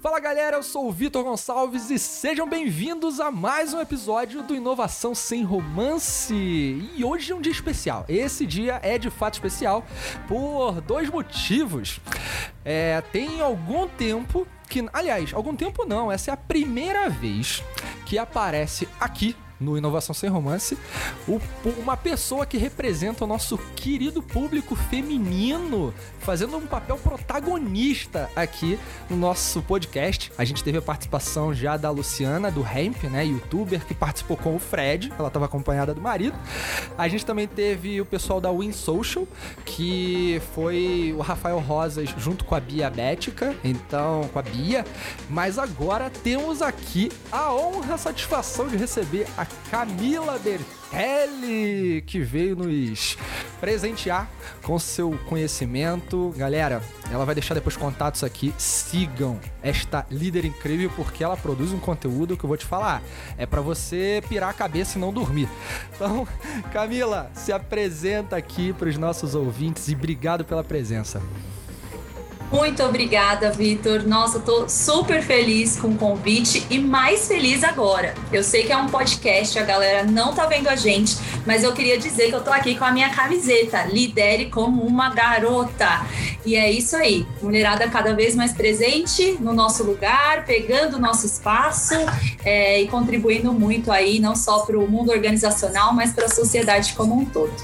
Fala galera, eu sou o Vitor Gonçalves e sejam bem-vindos a mais um episódio do Inovação Sem Romance. E hoje é um dia especial. Esse dia é de fato especial por dois motivos. É, tem algum tempo que, aliás, algum tempo não, essa é a primeira vez que aparece aqui no Inovação Sem Romance, o, uma pessoa que representa o nosso querido público feminino, fazendo um papel protagonista aqui no nosso podcast. A gente teve a participação já da Luciana, do Hemp, né, youtuber, que participou com o Fred, ela estava acompanhada do marido. A gente também teve o pessoal da Win Social, que foi o Rafael Rosas junto com a Bia Bética, então com a Bia. Mas agora temos aqui a honra, a satisfação de receber a Camila Bertelli, que veio nos presentear com seu conhecimento. Galera, ela vai deixar depois contatos aqui. Sigam esta líder incrível porque ela produz um conteúdo que eu vou te falar. É para você pirar a cabeça e não dormir. Então, Camila, se apresenta aqui para os nossos ouvintes e obrigado pela presença. Muito obrigada, Vitor. Nossa, eu tô super feliz com o convite e mais feliz agora. Eu sei que é um podcast, a galera não tá vendo a gente, mas eu queria dizer que eu tô aqui com a minha camiseta, Lidere como uma garota. E é isso aí, mulherada cada vez mais presente no nosso lugar, pegando o nosso espaço é, e contribuindo muito aí, não só para o mundo organizacional, mas para a sociedade como um todo.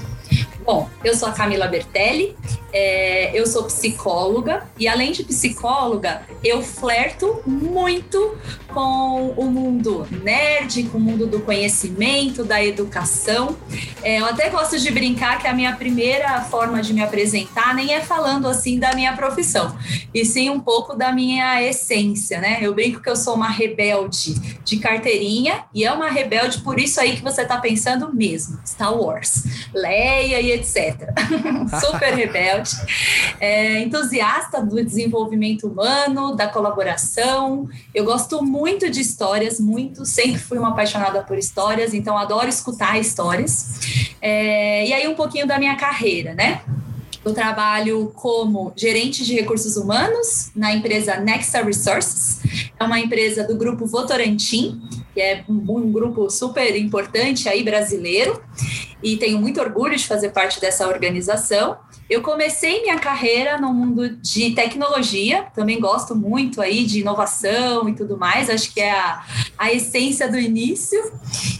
Bom, eu sou a Camila Bertelli, é, eu sou psicóloga e além de psicóloga, eu flerto muito com o mundo nerd, com o mundo do conhecimento, da educação. É, eu até gosto de brincar que a minha primeira forma de me apresentar nem é falando assim da minha profissão, e sim um pouco da minha essência, né? Eu brinco que eu sou uma rebelde de carteirinha e é uma rebelde por isso aí que você está pensando mesmo, Star Wars, Leia e etc. Super rebelde, é, entusiasta do desenvolvimento humano, da colaboração. Eu gosto muito de histórias, muito, sempre fui uma apaixonada por histórias, então adoro escutar histórias. É, e aí um pouquinho da minha carreira, né? Eu trabalho como gerente de recursos humanos na empresa Nexa Resources. É uma empresa do grupo Votorantim, que é um, um grupo super importante aí brasileiro e tenho muito orgulho de fazer parte dessa organização. Eu comecei minha carreira no mundo de tecnologia, também gosto muito aí de inovação e tudo mais, acho que é a, a essência do início.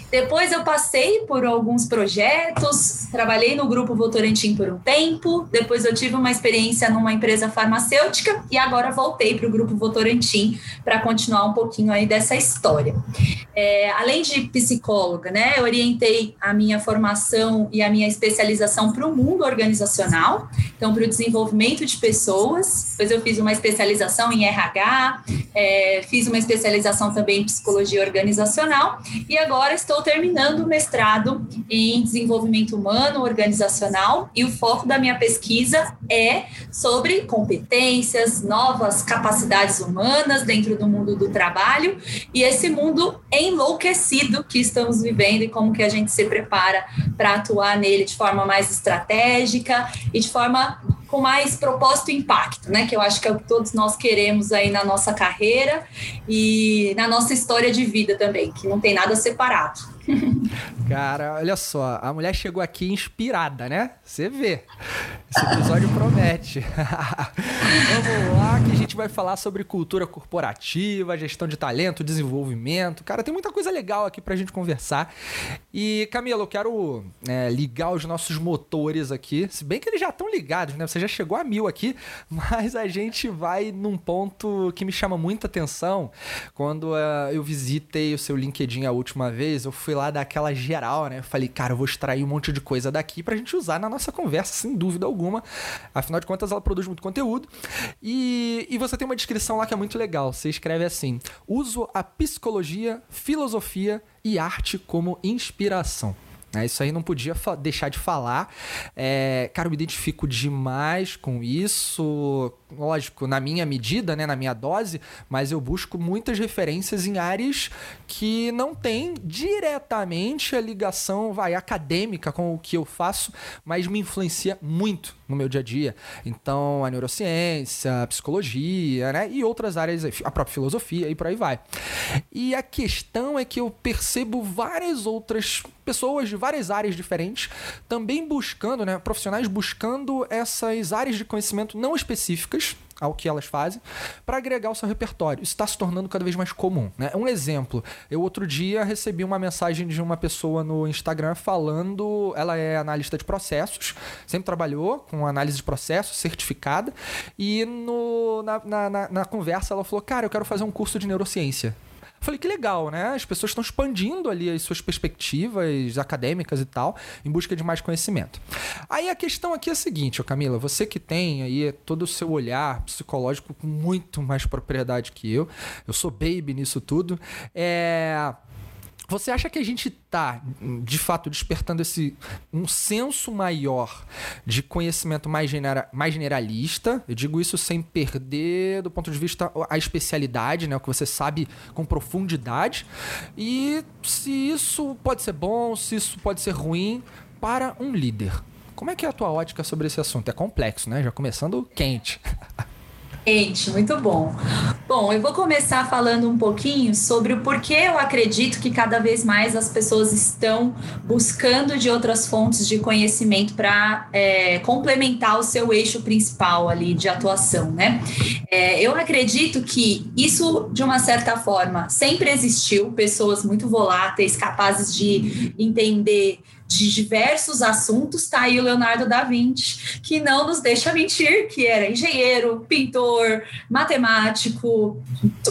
Depois eu passei por alguns projetos, trabalhei no grupo Votorantim por um tempo, depois eu tive uma experiência numa empresa farmacêutica e agora voltei para o grupo Votorantim para continuar um pouquinho aí dessa história. É, além de psicóloga, né, eu orientei a minha formação e a minha especialização para o mundo organizacional, então para o desenvolvimento de pessoas. Depois eu fiz uma especialização em RH, é, fiz uma especialização também em psicologia organizacional e agora estou terminando o mestrado em desenvolvimento humano organizacional e o foco da minha pesquisa é sobre competências, novas capacidades humanas dentro do mundo do trabalho e esse mundo enlouquecido que estamos vivendo e como que a gente se prepara para atuar nele de forma mais estratégica e de forma com mais propósito e impacto, né? Que eu acho que é o que todos nós queremos aí na nossa carreira e na nossa história de vida também, que não tem nada separado. Cara, olha só, a mulher chegou aqui inspirada, né? Você vê. Esse episódio promete. Vamos lá que a gente vai falar sobre cultura corporativa, gestão de talento, desenvolvimento. Cara, tem muita coisa legal aqui pra gente conversar. E, Camila, eu quero é, ligar os nossos motores aqui. Se bem que eles já estão ligados, né? Você já chegou a mil aqui, mas a gente vai num ponto que me chama muita atenção. Quando uh, eu visitei o seu LinkedIn a última vez, eu fui lá dar aquela geral, né? falei, cara, eu vou extrair um monte de coisa daqui pra gente usar na nossa conversa, sem dúvida alguma. Afinal de contas, ela produz muito conteúdo. E, e você tem uma descrição lá que é muito legal. Você escreve assim: uso a psicologia, filosofia e arte como inspiração. É, isso aí não podia deixar de falar. É, cara, eu me identifico demais com isso lógico, na minha medida, né, na minha dose, mas eu busco muitas referências em áreas que não têm diretamente a ligação, vai, acadêmica com o que eu faço, mas me influencia muito no meu dia a dia. Então, a neurociência, a psicologia, né, e outras áreas, a própria filosofia e por aí vai. E a questão é que eu percebo várias outras pessoas de várias áreas diferentes também buscando, né, profissionais buscando essas áreas de conhecimento não específicas ao que elas fazem para agregar o seu repertório. Isso está se tornando cada vez mais comum. Né? Um exemplo, eu outro dia recebi uma mensagem de uma pessoa no Instagram falando, ela é analista de processos, sempre trabalhou com análise de processos, certificada, e no, na, na, na, na conversa ela falou, cara, eu quero fazer um curso de neurociência. Falei que legal, né? As pessoas estão expandindo ali as suas perspectivas acadêmicas e tal, em busca de mais conhecimento. Aí a questão aqui é a seguinte, Camila, você que tem aí todo o seu olhar psicológico com muito mais propriedade que eu, eu sou baby nisso tudo, é você acha que a gente está, de fato, despertando esse um senso maior de conhecimento mais, genera, mais generalista? Eu digo isso sem perder, do ponto de vista, a especialidade, né? o que você sabe com profundidade. E se isso pode ser bom, se isso pode ser ruim para um líder. Como é que é a tua ótica sobre esse assunto? É complexo, né? Já começando quente. Gente, muito bom. Bom, eu vou começar falando um pouquinho sobre o porquê eu acredito que cada vez mais as pessoas estão buscando de outras fontes de conhecimento para é, complementar o seu eixo principal ali de atuação, né? É, eu acredito que isso, de uma certa forma, sempre existiu, pessoas muito voláteis, capazes de entender de diversos assuntos, está aí o Leonardo da Vinci, que não nos deixa mentir, que era engenheiro, pintor, matemático,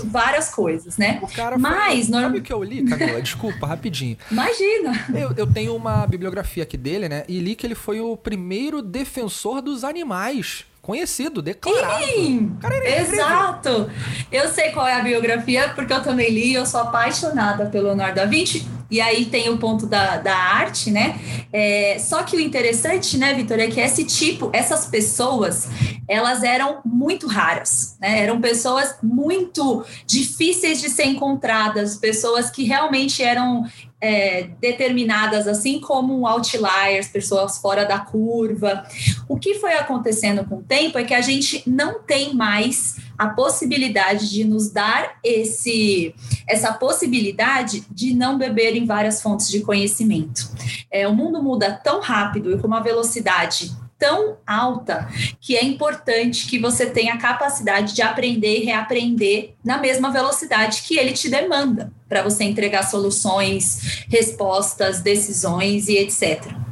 várias coisas, né? O cara Mas, foi... Sabe o que eu li, Camila? Desculpa, rapidinho. Imagina! Eu, eu tenho uma bibliografia aqui dele, né? E li que ele foi o primeiro defensor dos animais conhecido, declarado. Sim, exato. Eu sei qual é a biografia, porque eu também li, eu sou apaixonada pelo Leonardo da Vinci. E aí tem o ponto da, da arte, né? É, só que o interessante, né, Vitor, é que esse tipo, essas pessoas, elas eram muito raras, né? Eram pessoas muito difíceis de ser encontradas, pessoas que realmente eram é, determinadas, assim como outliers, pessoas fora da curva. O que foi acontecendo com o tempo é que a gente não tem mais a possibilidade de nos dar esse essa possibilidade de não beber em várias fontes de conhecimento. É, o mundo muda tão rápido e com uma velocidade tão alta que é importante que você tenha a capacidade de aprender e reaprender na mesma velocidade que ele te demanda para você entregar soluções, respostas, decisões e etc.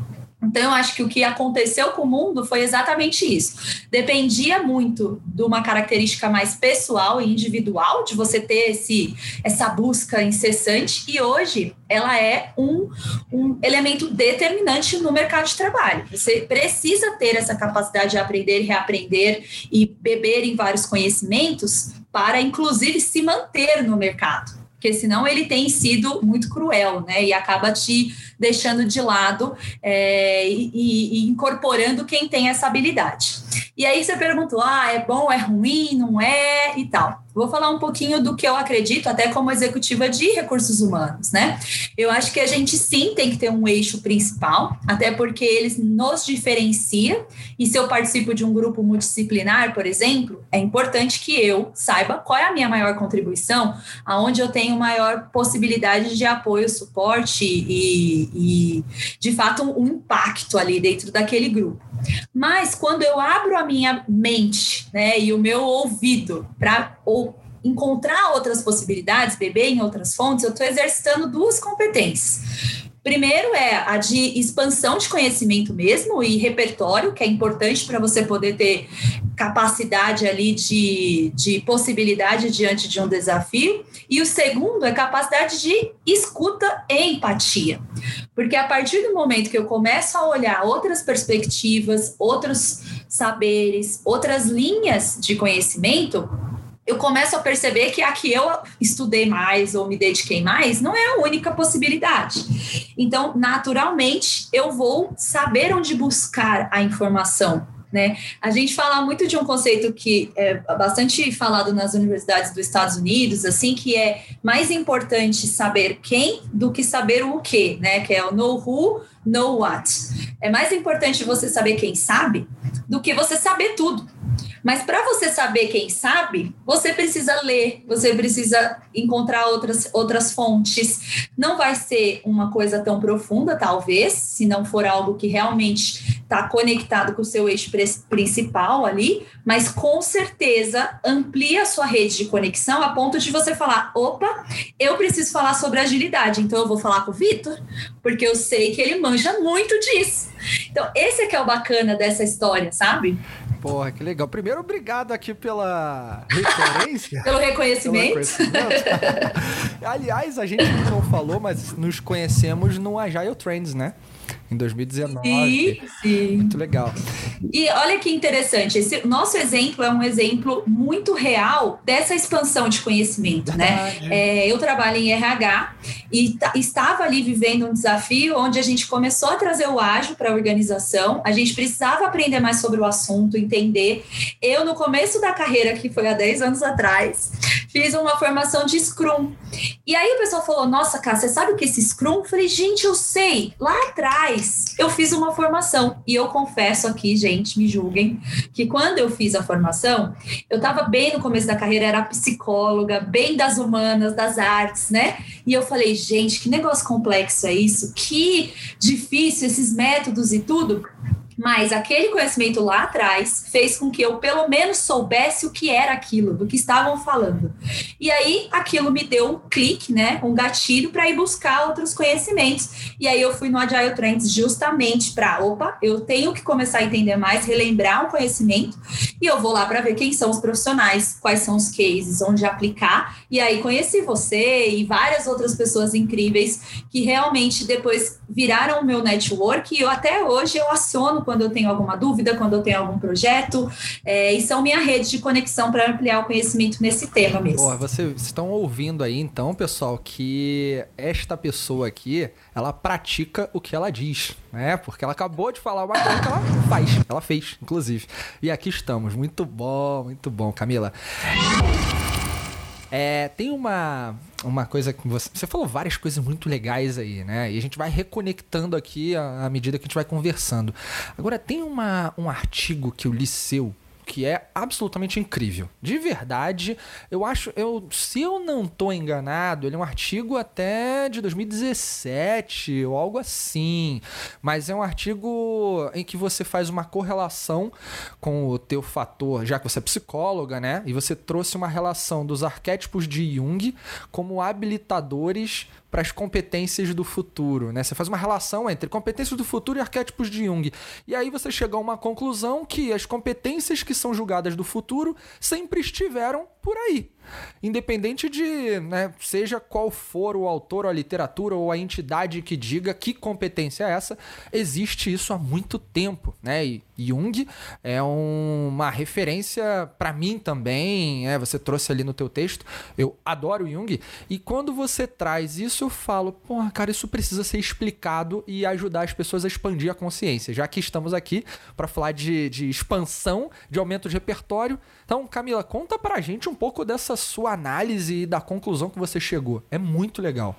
Então, eu acho que o que aconteceu com o mundo foi exatamente isso. Dependia muito de uma característica mais pessoal e individual, de você ter esse, essa busca incessante, e hoje ela é um, um elemento determinante no mercado de trabalho. Você precisa ter essa capacidade de aprender, reaprender e beber em vários conhecimentos para, inclusive, se manter no mercado porque senão ele tem sido muito cruel, né? E acaba te deixando de lado é, e, e, incorporando quem tem essa habilidade. E aí você perguntou: ah, é bom, é ruim, não é e tal. Vou falar um pouquinho do que eu acredito, até como executiva de recursos humanos, né? Eu acho que a gente sim tem que ter um eixo principal, até porque eles nos diferencia. E se eu participo de um grupo multidisciplinar, por exemplo, é importante que eu saiba qual é a minha maior contribuição, aonde eu tenho maior possibilidade de apoio, suporte e, e de fato, um impacto ali dentro daquele grupo. Mas quando eu abro a minha mente, né, e o meu ouvido para ou encontrar outras possibilidades, beber em outras fontes, eu estou exercitando duas competências. Primeiro é a de expansão de conhecimento mesmo e repertório, que é importante para você poder ter capacidade ali de, de possibilidade diante de um desafio. E o segundo é capacidade de escuta e empatia. Porque a partir do momento que eu começo a olhar outras perspectivas, outros saberes, outras linhas de conhecimento, eu começo a perceber que a que eu estudei mais ou me dediquei mais não é a única possibilidade. Então, naturalmente, eu vou saber onde buscar a informação né? A gente fala muito de um conceito que é bastante falado nas universidades dos Estados Unidos, assim, que é mais importante saber quem do que saber o que, né? Que é o know who, know what. É mais importante você saber quem sabe do que você saber tudo. Mas para você saber quem sabe, você precisa ler, você precisa encontrar outras, outras fontes. Não vai ser uma coisa tão profunda, talvez, se não for algo que realmente está conectado com o seu eixo principal ali, mas com certeza amplia a sua rede de conexão a ponto de você falar: opa, eu preciso falar sobre agilidade, então eu vou falar com o Vitor, porque eu sei que ele manja muito disso. Então, esse é que é o bacana dessa história, sabe? Porra, que legal. Primeiro, obrigado aqui pela referência. Pelo reconhecimento. Pelo reconhecimento. Aliás, a gente não falou, mas nos conhecemos no Agile Trends, né? Em 2019. Sim, sim. Muito legal. E olha que interessante, esse nosso exemplo é um exemplo muito real dessa expansão de conhecimento, né? É, eu trabalho em RH e estava ali vivendo um desafio onde a gente começou a trazer o ágil para a organização, a gente precisava aprender mais sobre o assunto, entender. Eu, no começo da carreira, que foi há 10 anos atrás, fiz uma formação de Scrum. E aí o pessoal falou: Nossa, cara, você sabe o que é esse Scrum? Eu falei: Gente, eu sei. Lá atrás, eu fiz uma formação. E eu confesso aqui, gente, me julguem, que quando eu fiz a formação, eu estava bem no começo da carreira, era psicóloga, bem das humanas, das artes, né? E eu falei: Gente, que negócio complexo é isso? Que difícil esses métodos e tudo. Mas aquele conhecimento lá atrás fez com que eu pelo menos soubesse o que era aquilo, do que estavam falando. E aí aquilo me deu um clique, né, um gatilho para ir buscar outros conhecimentos. E aí eu fui no Agile Trends justamente para, opa, eu tenho que começar a entender mais, relembrar um conhecimento, e eu vou lá para ver quem são os profissionais, quais são os cases, onde aplicar. E aí conheci você e várias outras pessoas incríveis que realmente depois viraram o meu network e eu até hoje eu aciono quando eu tenho alguma dúvida, quando eu tenho algum projeto, é, e são minha rede de conexão para ampliar o conhecimento nesse tema mesmo. Boa, vocês estão ouvindo aí então, pessoal, que esta pessoa aqui, ela pratica o que ela diz, né? Porque ela acabou de falar uma coisa que ela faz, ela fez, inclusive. E aqui estamos, muito bom, muito bom, Camila. É, tem uma, uma coisa que você. Você falou várias coisas muito legais aí, né? E a gente vai reconectando aqui à, à medida que a gente vai conversando. Agora, tem uma, um artigo que eu li seu que é absolutamente incrível. De verdade, eu acho, eu, se eu não tô enganado, ele é um artigo até de 2017 ou algo assim, mas é um artigo em que você faz uma correlação com o teu fator, já que você é psicóloga, né? E você trouxe uma relação dos arquétipos de Jung como habilitadores para as competências do futuro, né? Você faz uma relação entre competências do futuro e arquétipos de Jung. E aí você chega a uma conclusão que as competências que são julgadas do futuro sempre estiveram por aí. Independente de, né, seja qual for o autor, ou a literatura ou a entidade que diga que competência é essa, existe isso há muito tempo, né? E Jung é um, uma referência para mim também, é, você trouxe ali no teu texto. Eu adoro Jung e quando você traz isso, eu falo, porra, cara, isso precisa ser explicado e ajudar as pessoas a expandir a consciência, já que estamos aqui para falar de, de expansão, de aumento de repertório. Então, Camila, conta pra gente um pouco dessa essa sua análise e da conclusão que você chegou. É muito legal.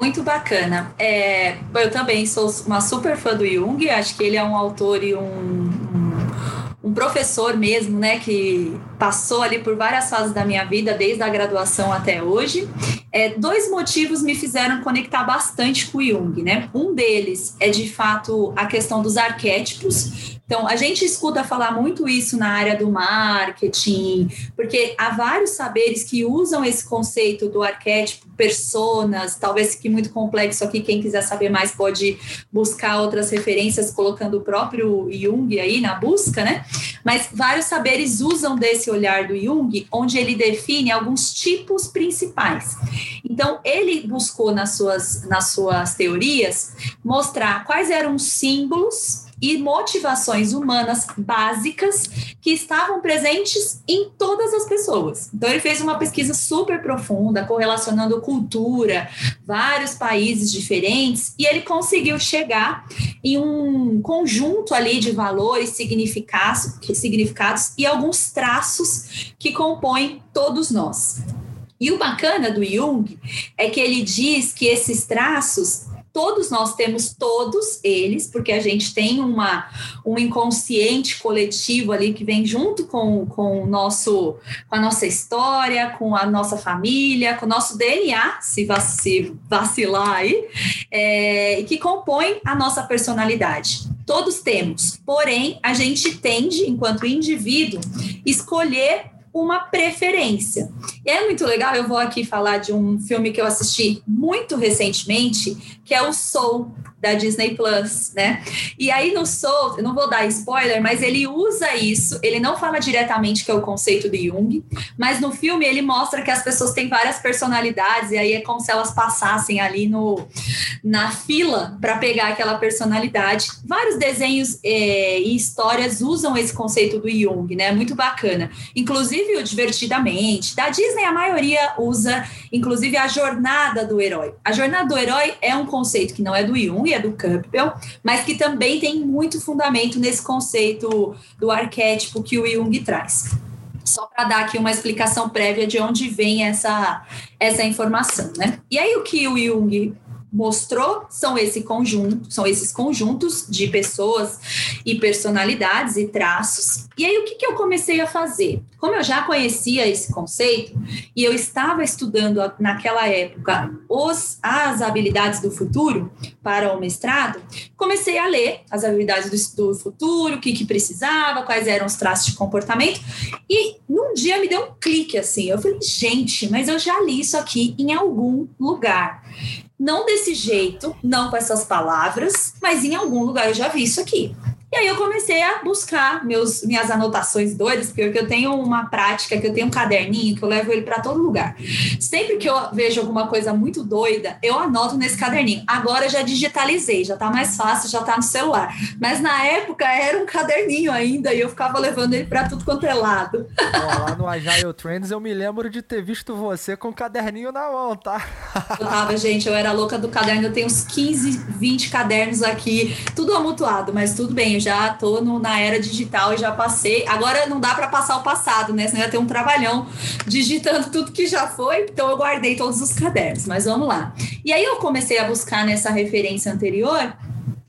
Muito bacana. É, eu também sou uma super fã do Jung, acho que ele é um autor e um, um, um, professor mesmo, né, que passou ali por várias fases da minha vida, desde a graduação até hoje. É, dois motivos me fizeram conectar bastante com o Jung, né? Um deles é de fato a questão dos arquétipos, então, a gente escuta falar muito isso na área do marketing, porque há vários saberes que usam esse conceito do arquétipo, personas, talvez que muito complexo aqui, quem quiser saber mais pode buscar outras referências, colocando o próprio Jung aí na busca, né? Mas vários saberes usam desse olhar do Jung, onde ele define alguns tipos principais. Então, ele buscou nas suas, nas suas teorias mostrar quais eram os símbolos e motivações humanas básicas que estavam presentes em todas as pessoas. Então, ele fez uma pesquisa super profunda, correlacionando cultura, vários países diferentes, e ele conseguiu chegar em um conjunto ali de valores, significados, significados e alguns traços que compõem todos nós. E o bacana do Jung é que ele diz que esses traços todos nós temos todos eles, porque a gente tem uma, um inconsciente coletivo ali que vem junto com, com, o nosso, com a nossa história, com a nossa família, com o nosso DNA, se vacilar aí, é, e que compõe a nossa personalidade. Todos temos, porém, a gente tende, enquanto indivíduo, escolher uma preferência. E é muito legal, eu vou aqui falar de um filme que eu assisti muito recentemente, que é o Soul, da Disney Plus, né? E aí no Soul, eu não vou dar spoiler, mas ele usa isso, ele não fala diretamente que é o conceito de Jung, mas no filme ele mostra que as pessoas têm várias personalidades, e aí é como se elas passassem ali no, na fila para pegar aquela personalidade. Vários desenhos é, e histórias usam esse conceito do Jung, né? Muito bacana. Inclusive o Divertidamente, da Disney a maioria usa, inclusive a jornada do herói. A jornada do herói é um conceito que não é do Jung, é do Campbell, mas que também tem muito fundamento nesse conceito do arquétipo que o Jung traz. Só para dar aqui uma explicação prévia de onde vem essa, essa informação, né? E aí o que o Jung mostrou são esse conjunto, são esses conjuntos de pessoas e personalidades e traços. E aí o que, que eu comecei a fazer? Como eu já conhecia esse conceito e eu estava estudando naquela época os, as habilidades do futuro para o mestrado, comecei a ler as habilidades do, do futuro, o que, que precisava, quais eram os traços de comportamento. E num dia me deu um clique assim. Eu falei, gente, mas eu já li isso aqui em algum lugar. Não desse jeito, não com essas palavras, mas em algum lugar eu já vi isso aqui. E aí eu comecei a buscar meus, minhas anotações doidas, porque eu tenho uma prática, que eu tenho um caderninho, que eu levo ele para todo lugar. Sempre que eu vejo alguma coisa muito doida, eu anoto nesse caderninho. Agora eu já digitalizei, já tá mais fácil, já tá no celular. Mas na época era um caderninho ainda e eu ficava levando ele para tudo quanto é lado. lá no Agile Trends eu me lembro de ter visto você com o caderninho na mão, tá? Eu tava, gente, eu era louca do caderno, eu tenho uns 15, 20 cadernos aqui, tudo amutuado, mas tudo bem, eu já tô no, na era digital e já passei. Agora não dá para passar o passado, né? Senão ia ter um trabalhão digitando tudo que já foi. Então eu guardei todos os cadernos, mas vamos lá. E aí eu comecei a buscar nessa referência anterior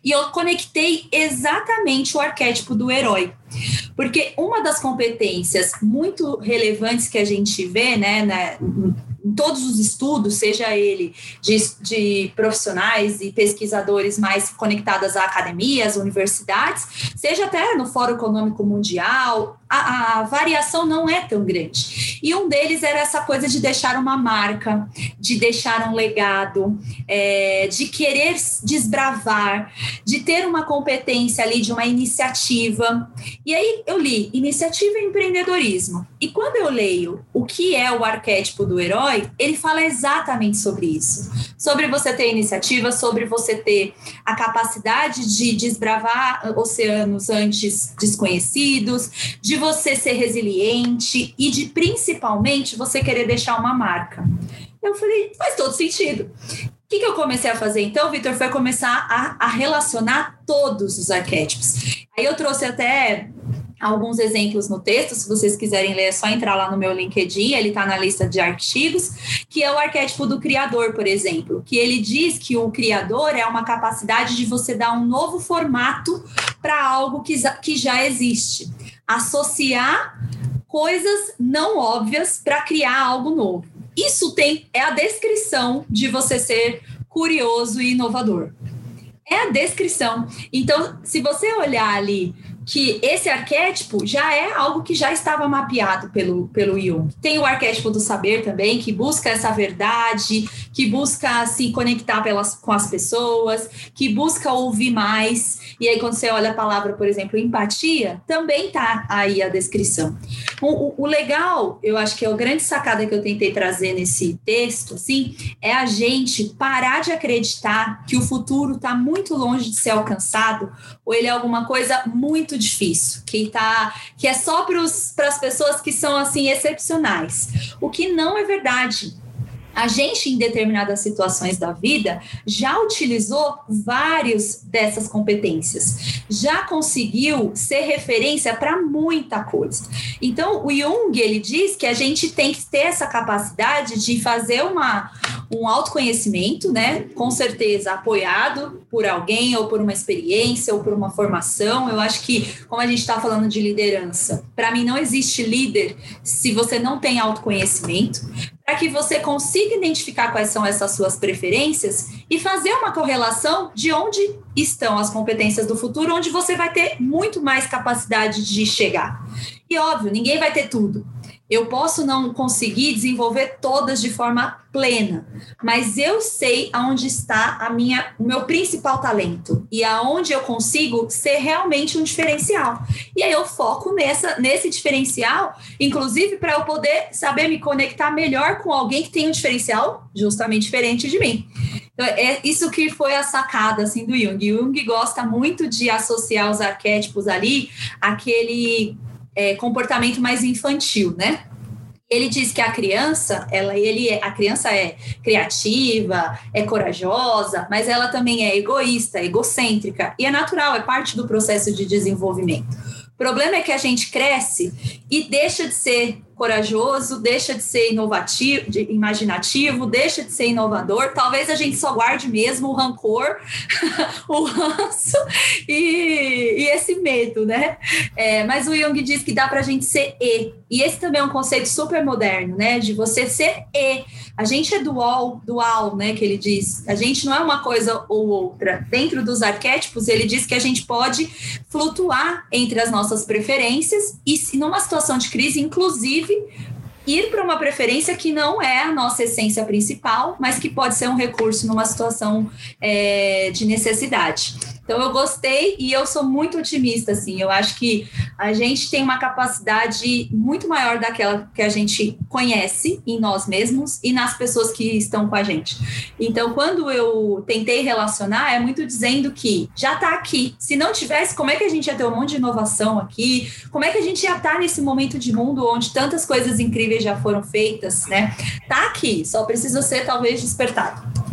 e eu conectei exatamente o arquétipo do herói. Porque uma das competências muito relevantes que a gente vê, né, né em todos os estudos, seja ele de, de profissionais e pesquisadores mais conectados a academias, universidades, seja até no Fórum Econômico Mundial, a, a, variação não é tão grande. E um deles era essa coisa de deixar uma marca, de deixar um legado, é, de querer desbravar, de ter uma competência ali, de uma iniciativa. E aí eu li iniciativa e empreendedorismo. E quando eu leio o que é o arquétipo do herói, ele fala exatamente sobre isso. Sobre você ter iniciativa, sobre você ter a capacidade de desbravar oceanos antes desconhecidos, de você ser resiliente e de principalmente você querer deixar uma marca. Eu falei, faz todo sentido. O que, que eu comecei a fazer então, Vitor? Foi começar a, a relacionar todos os arquétipos. Aí eu trouxe até alguns exemplos no texto, se vocês quiserem ler, é só entrar lá no meu LinkedIn, ele está na lista de artigos, que é o arquétipo do criador, por exemplo, que ele diz que o criador é uma capacidade de você dar um novo formato para algo que, que já existe. Associar coisas não óbvias para criar algo novo. Isso tem é a descrição de você ser curioso e inovador. É a descrição. Então, se você olhar ali que esse arquétipo já é algo que já estava mapeado pelo, pelo Jung. Tem o arquétipo do saber também, que busca essa verdade, que busca se conectar pelas, com as pessoas, que busca ouvir mais. E aí, quando você olha a palavra, por exemplo, empatia, também tá aí a descrição. O, o, o legal, eu acho que é a grande sacada que eu tentei trazer nesse texto, assim, é a gente parar de acreditar que o futuro está muito longe de ser alcançado ou ele é alguma coisa muito difícil, que tá, que é só para as pessoas que são assim excepcionais. O que não é verdade a gente, em determinadas situações da vida, já utilizou vários dessas competências, já conseguiu ser referência para muita coisa. Então, o Jung, ele diz que a gente tem que ter essa capacidade de fazer uma, um autoconhecimento, né? Com certeza apoiado por alguém, ou por uma experiência, ou por uma formação. Eu acho que, como a gente está falando de liderança, para mim não existe líder se você não tem autoconhecimento para que você consiga identificar quais são essas suas preferências e fazer uma correlação de onde estão as competências do futuro, onde você vai ter muito mais capacidade de chegar. E óbvio, ninguém vai ter tudo. Eu posso não conseguir desenvolver todas de forma plena, mas eu sei aonde está a minha, o meu principal talento e aonde eu consigo ser realmente um diferencial. E aí eu foco nessa, nesse diferencial, inclusive para eu poder saber me conectar melhor com alguém que tem um diferencial justamente diferente de mim. Então, é isso que foi a sacada assim do Jung. Jung gosta muito de associar os arquétipos ali àquele é, comportamento mais infantil, né? Ele diz que a criança, ela, ele, é, a criança é criativa, é corajosa, mas ela também é egoísta, egocêntrica e é natural, é parte do processo de desenvolvimento. O problema é que a gente cresce e deixa de ser corajoso, deixa de ser inovativo, de, imaginativo, deixa de ser inovador. Talvez a gente só guarde mesmo o rancor, o ranço e, e, esse medo, né? É, mas o Jung diz que dá para a gente ser E. E esse também é um conceito super moderno, né? De você ser E. A gente é dual, dual, né? Que ele diz. A gente não é uma coisa ou outra. Dentro dos arquétipos, ele diz que a gente pode flutuar entre as nossas preferências e, numa situação de crise, inclusive ir para uma preferência que não é a nossa essência principal, mas que pode ser um recurso numa situação é, de necessidade. Então eu gostei e eu sou muito otimista, assim. Eu acho que a gente tem uma capacidade muito maior daquela que a gente conhece em nós mesmos e nas pessoas que estão com a gente. Então, quando eu tentei relacionar, é muito dizendo que já está aqui. Se não tivesse, como é que a gente ia ter um monte de inovação aqui? Como é que a gente ia estar tá nesse momento de mundo onde tantas coisas incríveis já foram feitas, né? Tá aqui, só precisa ser talvez despertado.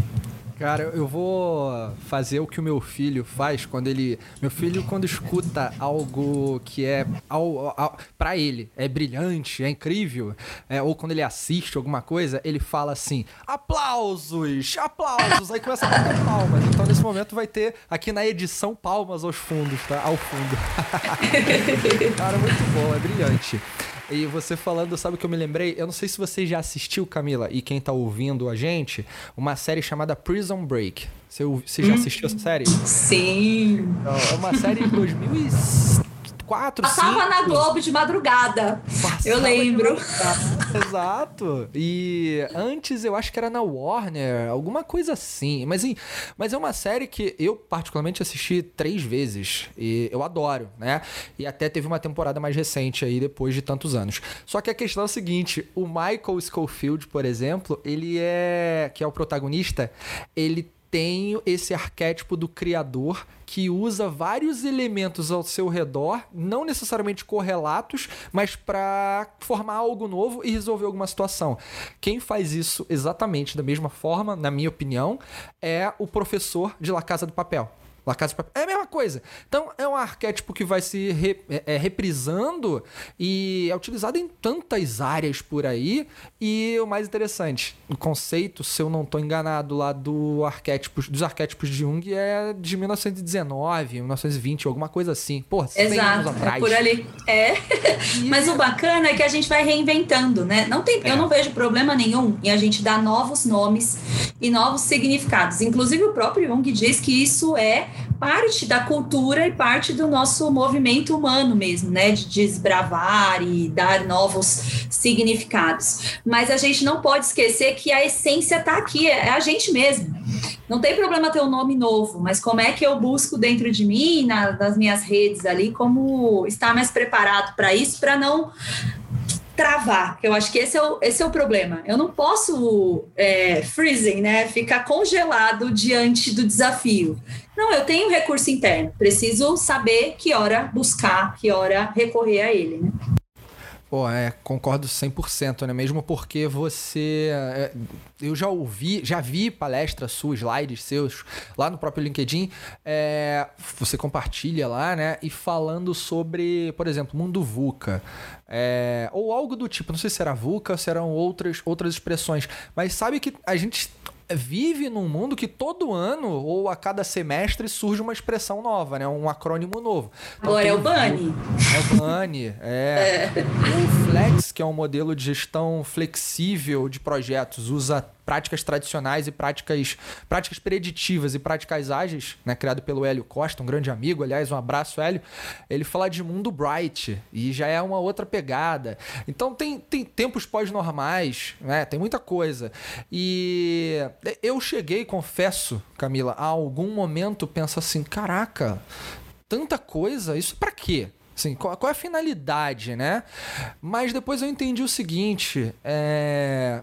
Cara, eu vou fazer o que o meu filho faz quando ele. Meu filho, quando escuta algo que é. Ao, ao, pra ele, é brilhante, é incrível, é, ou quando ele assiste alguma coisa, ele fala assim: aplausos, aplausos. Aí começa a bater palmas. Então, nesse momento, vai ter aqui na edição palmas aos fundos, tá? Ao fundo. Cara, muito bom, é brilhante. E você falando, sabe o que eu me lembrei? Eu não sei se você já assistiu, Camila, e quem tá ouvindo a gente, uma série chamada Prison Break. Você, você já assistiu essa série? Sim. Então, é uma série de 2000 quatro, Passava cinco. na Globo de madrugada. Passava eu lembro. Exato. E antes eu acho que era na Warner, alguma coisa assim. Mas, mas é uma série que eu particularmente assisti três vezes. E eu adoro, né? E até teve uma temporada mais recente aí, depois de tantos anos. Só que a questão é o seguinte: o Michael Schofield, por exemplo, ele é. que é o protagonista, ele tem esse arquétipo do criador que usa vários elementos ao seu redor, não necessariamente correlatos, mas para formar algo novo e resolver alguma situação. Quem faz isso exatamente da mesma forma, na minha opinião, é o professor de La Casa do Papel. La Casa de Papel. É a mesma coisa. Então, é um arquétipo que vai se re, é, é, reprisando e é utilizado em tantas áreas por aí. E o mais interessante, o conceito, se eu não estou enganado, lá do arquétipo, dos arquétipos de Jung é de 1919, 1920, alguma coisa assim. Pô, 100 Exato, anos atrás. É por ali. É. Mas o bacana é que a gente vai reinventando, né? Não tem, é. Eu não vejo problema nenhum em a gente dar novos nomes e novos significados. Inclusive, o próprio Jung diz que isso é parte da cultura e parte do nosso movimento humano mesmo, né? De desbravar e dar novos significados. Mas a gente não pode esquecer que a essência está aqui, é a gente mesmo. Não tem problema ter um nome novo, mas como é que eu busco dentro de mim, na, nas minhas redes ali, como estar mais preparado para isso, para não travar, que eu acho que esse é o, esse é o problema. Eu não posso é, freezing, né? Ficar congelado diante do desafio. Não, eu tenho recurso interno, preciso saber que hora buscar, que hora recorrer a ele, né? Pô, é, concordo 100%, né? Mesmo porque você. É, eu já ouvi, já vi palestras suas, slides seus, lá no próprio LinkedIn. É, você compartilha lá, né? E falando sobre, por exemplo, mundo VUCA. É, ou algo do tipo, não sei se era VUCA ou se eram outras, outras expressões. Mas sabe que a gente vive num mundo que todo ano ou a cada semestre surge uma expressão nova, né? Um acrônimo novo. Então, Agora é o BANI. É o BANI, é. é. O Flex, que é um modelo de gestão flexível de projetos, usa práticas tradicionais e práticas, práticas preditivas e práticas ágeis, né, criado pelo Hélio Costa, um grande amigo, aliás, um abraço, Hélio. Ele fala de mundo bright e já é uma outra pegada. Então tem, tem tempos pós-normais, né, tem muita coisa. E eu cheguei, confesso, Camila, a algum momento penso assim, caraca, tanta coisa, isso para quê? Assim, qual, qual, é a finalidade, né? Mas depois eu entendi o seguinte: é,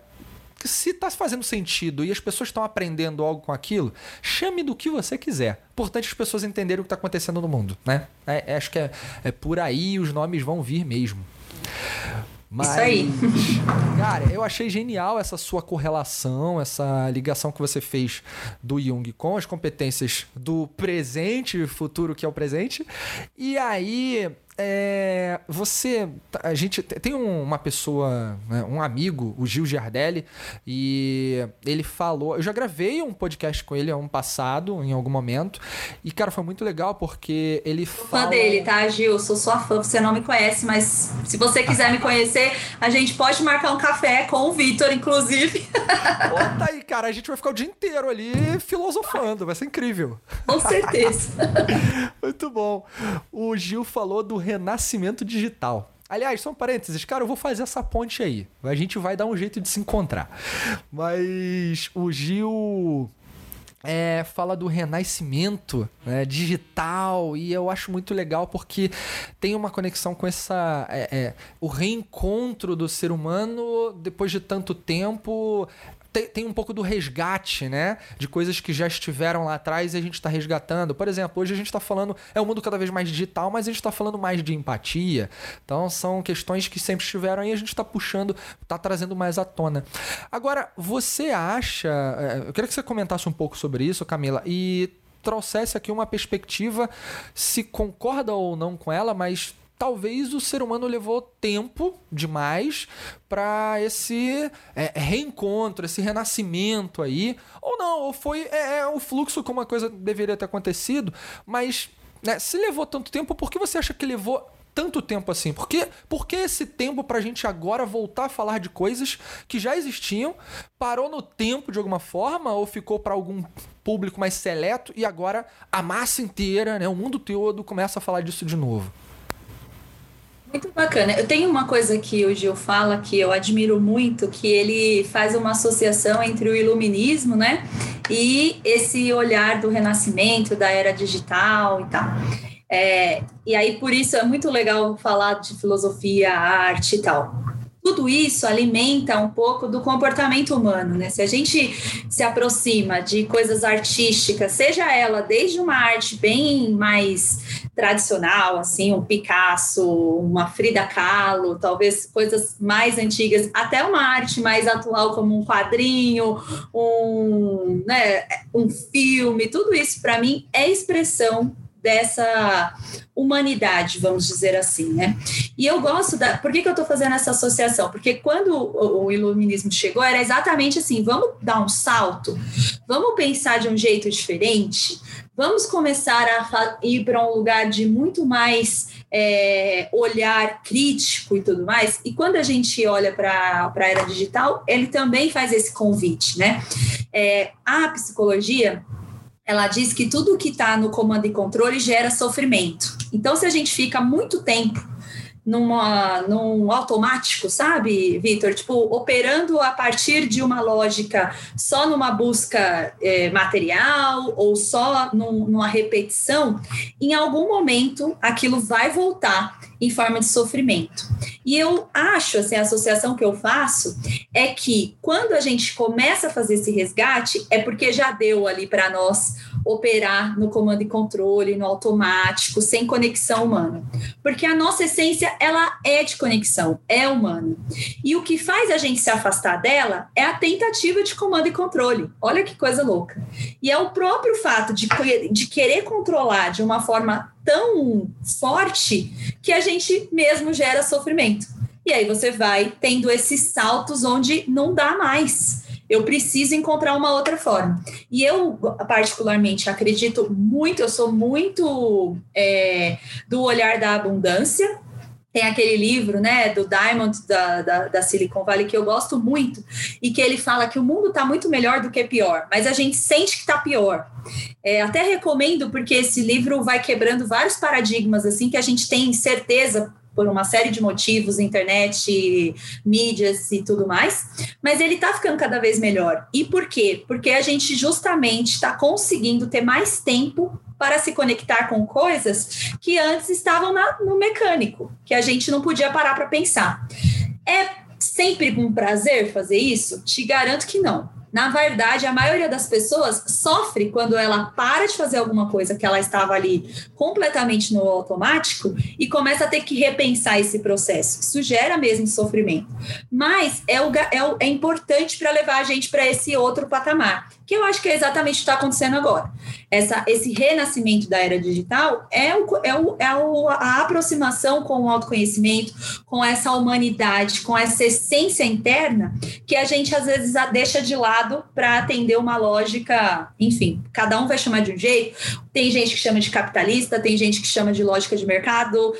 se está fazendo sentido e as pessoas estão aprendendo algo com aquilo, chame do que você quiser. Importante as pessoas entenderem o que está acontecendo no mundo, né? É, é, acho que é, é por aí os nomes vão vir mesmo. Mas, Isso aí. cara, eu achei genial essa sua correlação, essa ligação que você fez do Jung com as competências do presente e futuro que é o presente. E aí, é, você. A gente tem uma pessoa, né, um amigo, o Gil Giardelli, e ele falou. Eu já gravei um podcast com ele ano passado, em algum momento. E, cara, foi muito legal porque ele fala. Fã dele, tá, Gil? Sou sua fã. Você não me conhece, mas se você quiser me conhecer, a gente pode marcar um café com o Vitor, inclusive. Bota aí, cara. A gente vai ficar o dia inteiro ali filosofando. Vai ser incrível. Com certeza. muito bom. O Gil falou do renascimento digital. Aliás, só um parênteses, cara, eu vou fazer essa ponte aí. A gente vai dar um jeito de se encontrar. Mas o Gil é, fala do renascimento né, digital e eu acho muito legal porque tem uma conexão com essa é, é, o reencontro do ser humano depois de tanto tempo tem, tem, um pouco do resgate, né? De coisas que já estiveram lá atrás e a gente está resgatando. Por exemplo, hoje a gente está falando. É um mundo cada vez mais digital, mas a gente está falando mais de empatia. Então são questões que sempre estiveram aí e a gente está puxando, está trazendo mais à tona. Agora, você acha. É, eu queria que você comentasse um pouco sobre isso, Camila, e trouxesse aqui uma perspectiva, se concorda ou não com ela, mas talvez o ser humano levou tempo demais para esse é, reencontro, esse renascimento aí. Ou não, ou foi é, é, o fluxo como a coisa deveria ter acontecido, mas né, se levou tanto tempo, por que você acha que levou tanto tempo assim? Por que, por que esse tempo para a gente agora voltar a falar de coisas que já existiam? Parou no tempo de alguma forma ou ficou para algum público mais seleto e agora a massa inteira, né, o mundo todo começa a falar disso de novo? Muito bacana. Eu tenho uma coisa que o Gil fala que eu admiro muito, que ele faz uma associação entre o iluminismo, né, e esse olhar do renascimento, da era digital e tal. É, e aí, por isso, é muito legal falar de filosofia, arte e tal tudo isso alimenta um pouco do comportamento humano, né? Se a gente se aproxima de coisas artísticas, seja ela desde uma arte bem mais tradicional, assim, um Picasso, uma Frida Kahlo, talvez coisas mais antigas, até uma arte mais atual como um quadrinho, um, né, um filme, tudo isso para mim é expressão dessa humanidade, vamos dizer assim, né? E eu gosto da. Por que, que eu estou fazendo essa associação? Porque quando o, iluminismo chegou, era exatamente assim: vamos dar um salto, vamos pensar de um jeito diferente, vamos começar a ir para um lugar de muito mais é, olhar crítico e tudo mais. E quando a gente olha para a era digital, ele também faz esse convite, né? É, a psicologia ela diz que tudo que está no comando e controle gera sofrimento. Então, se a gente fica muito tempo numa, num automático, sabe, Vitor? Tipo, operando a partir de uma lógica só numa busca é, material ou só num, numa repetição, em algum momento aquilo vai voltar em forma de sofrimento. E eu acho, assim, a associação que eu faço é que quando a gente começa a fazer esse resgate, é porque já deu ali para nós operar no comando e controle, no automático, sem conexão humana. Porque a nossa essência, ela é de conexão, é humana. E o que faz a gente se afastar dela é a tentativa de comando e controle. Olha que coisa louca. E é o próprio fato de, de querer controlar de uma forma tão forte que a gente mesmo gera sofrimento. E aí você vai tendo esses saltos onde não dá mais eu preciso encontrar uma outra forma. E eu, particularmente, acredito muito, eu sou muito é, do olhar da abundância. Tem aquele livro, né, do Diamond da, da, da, Silicon Valley que eu gosto muito e que ele fala que o mundo está muito melhor do que pior, mas a gente sente que está pior. É, até recomendo porque esse livro vai quebrando vários paradigmas assim que a gente tem certeza por uma série de motivos, internet, mídias e tudo mais, mas ele está ficando cada vez melhor. E por quê? Porque a gente justamente está conseguindo ter mais tempo para se conectar com coisas que antes estavam na, no mecânico, que a gente não podia parar para pensar. É sempre um prazer fazer isso? Te garanto que não na verdade, a maioria das pessoas sofre quando ela para de fazer alguma coisa que ela estava ali completamente no automático e começa a ter que repensar esse processo. Isso gera mesmo sofrimento. Mas é, o, é, o, é importante para levar a gente para esse outro patamar, que eu acho que é exatamente o que está acontecendo agora. Essa, esse renascimento da era digital é, o, é, o, é o, a aproximação com o autoconhecimento, com essa humanidade, com essa essência interna que a gente às vezes deixa de lado para atender uma lógica, enfim, cada um vai chamar de um jeito. Tem gente que chama de capitalista, tem gente que chama de lógica de mercado.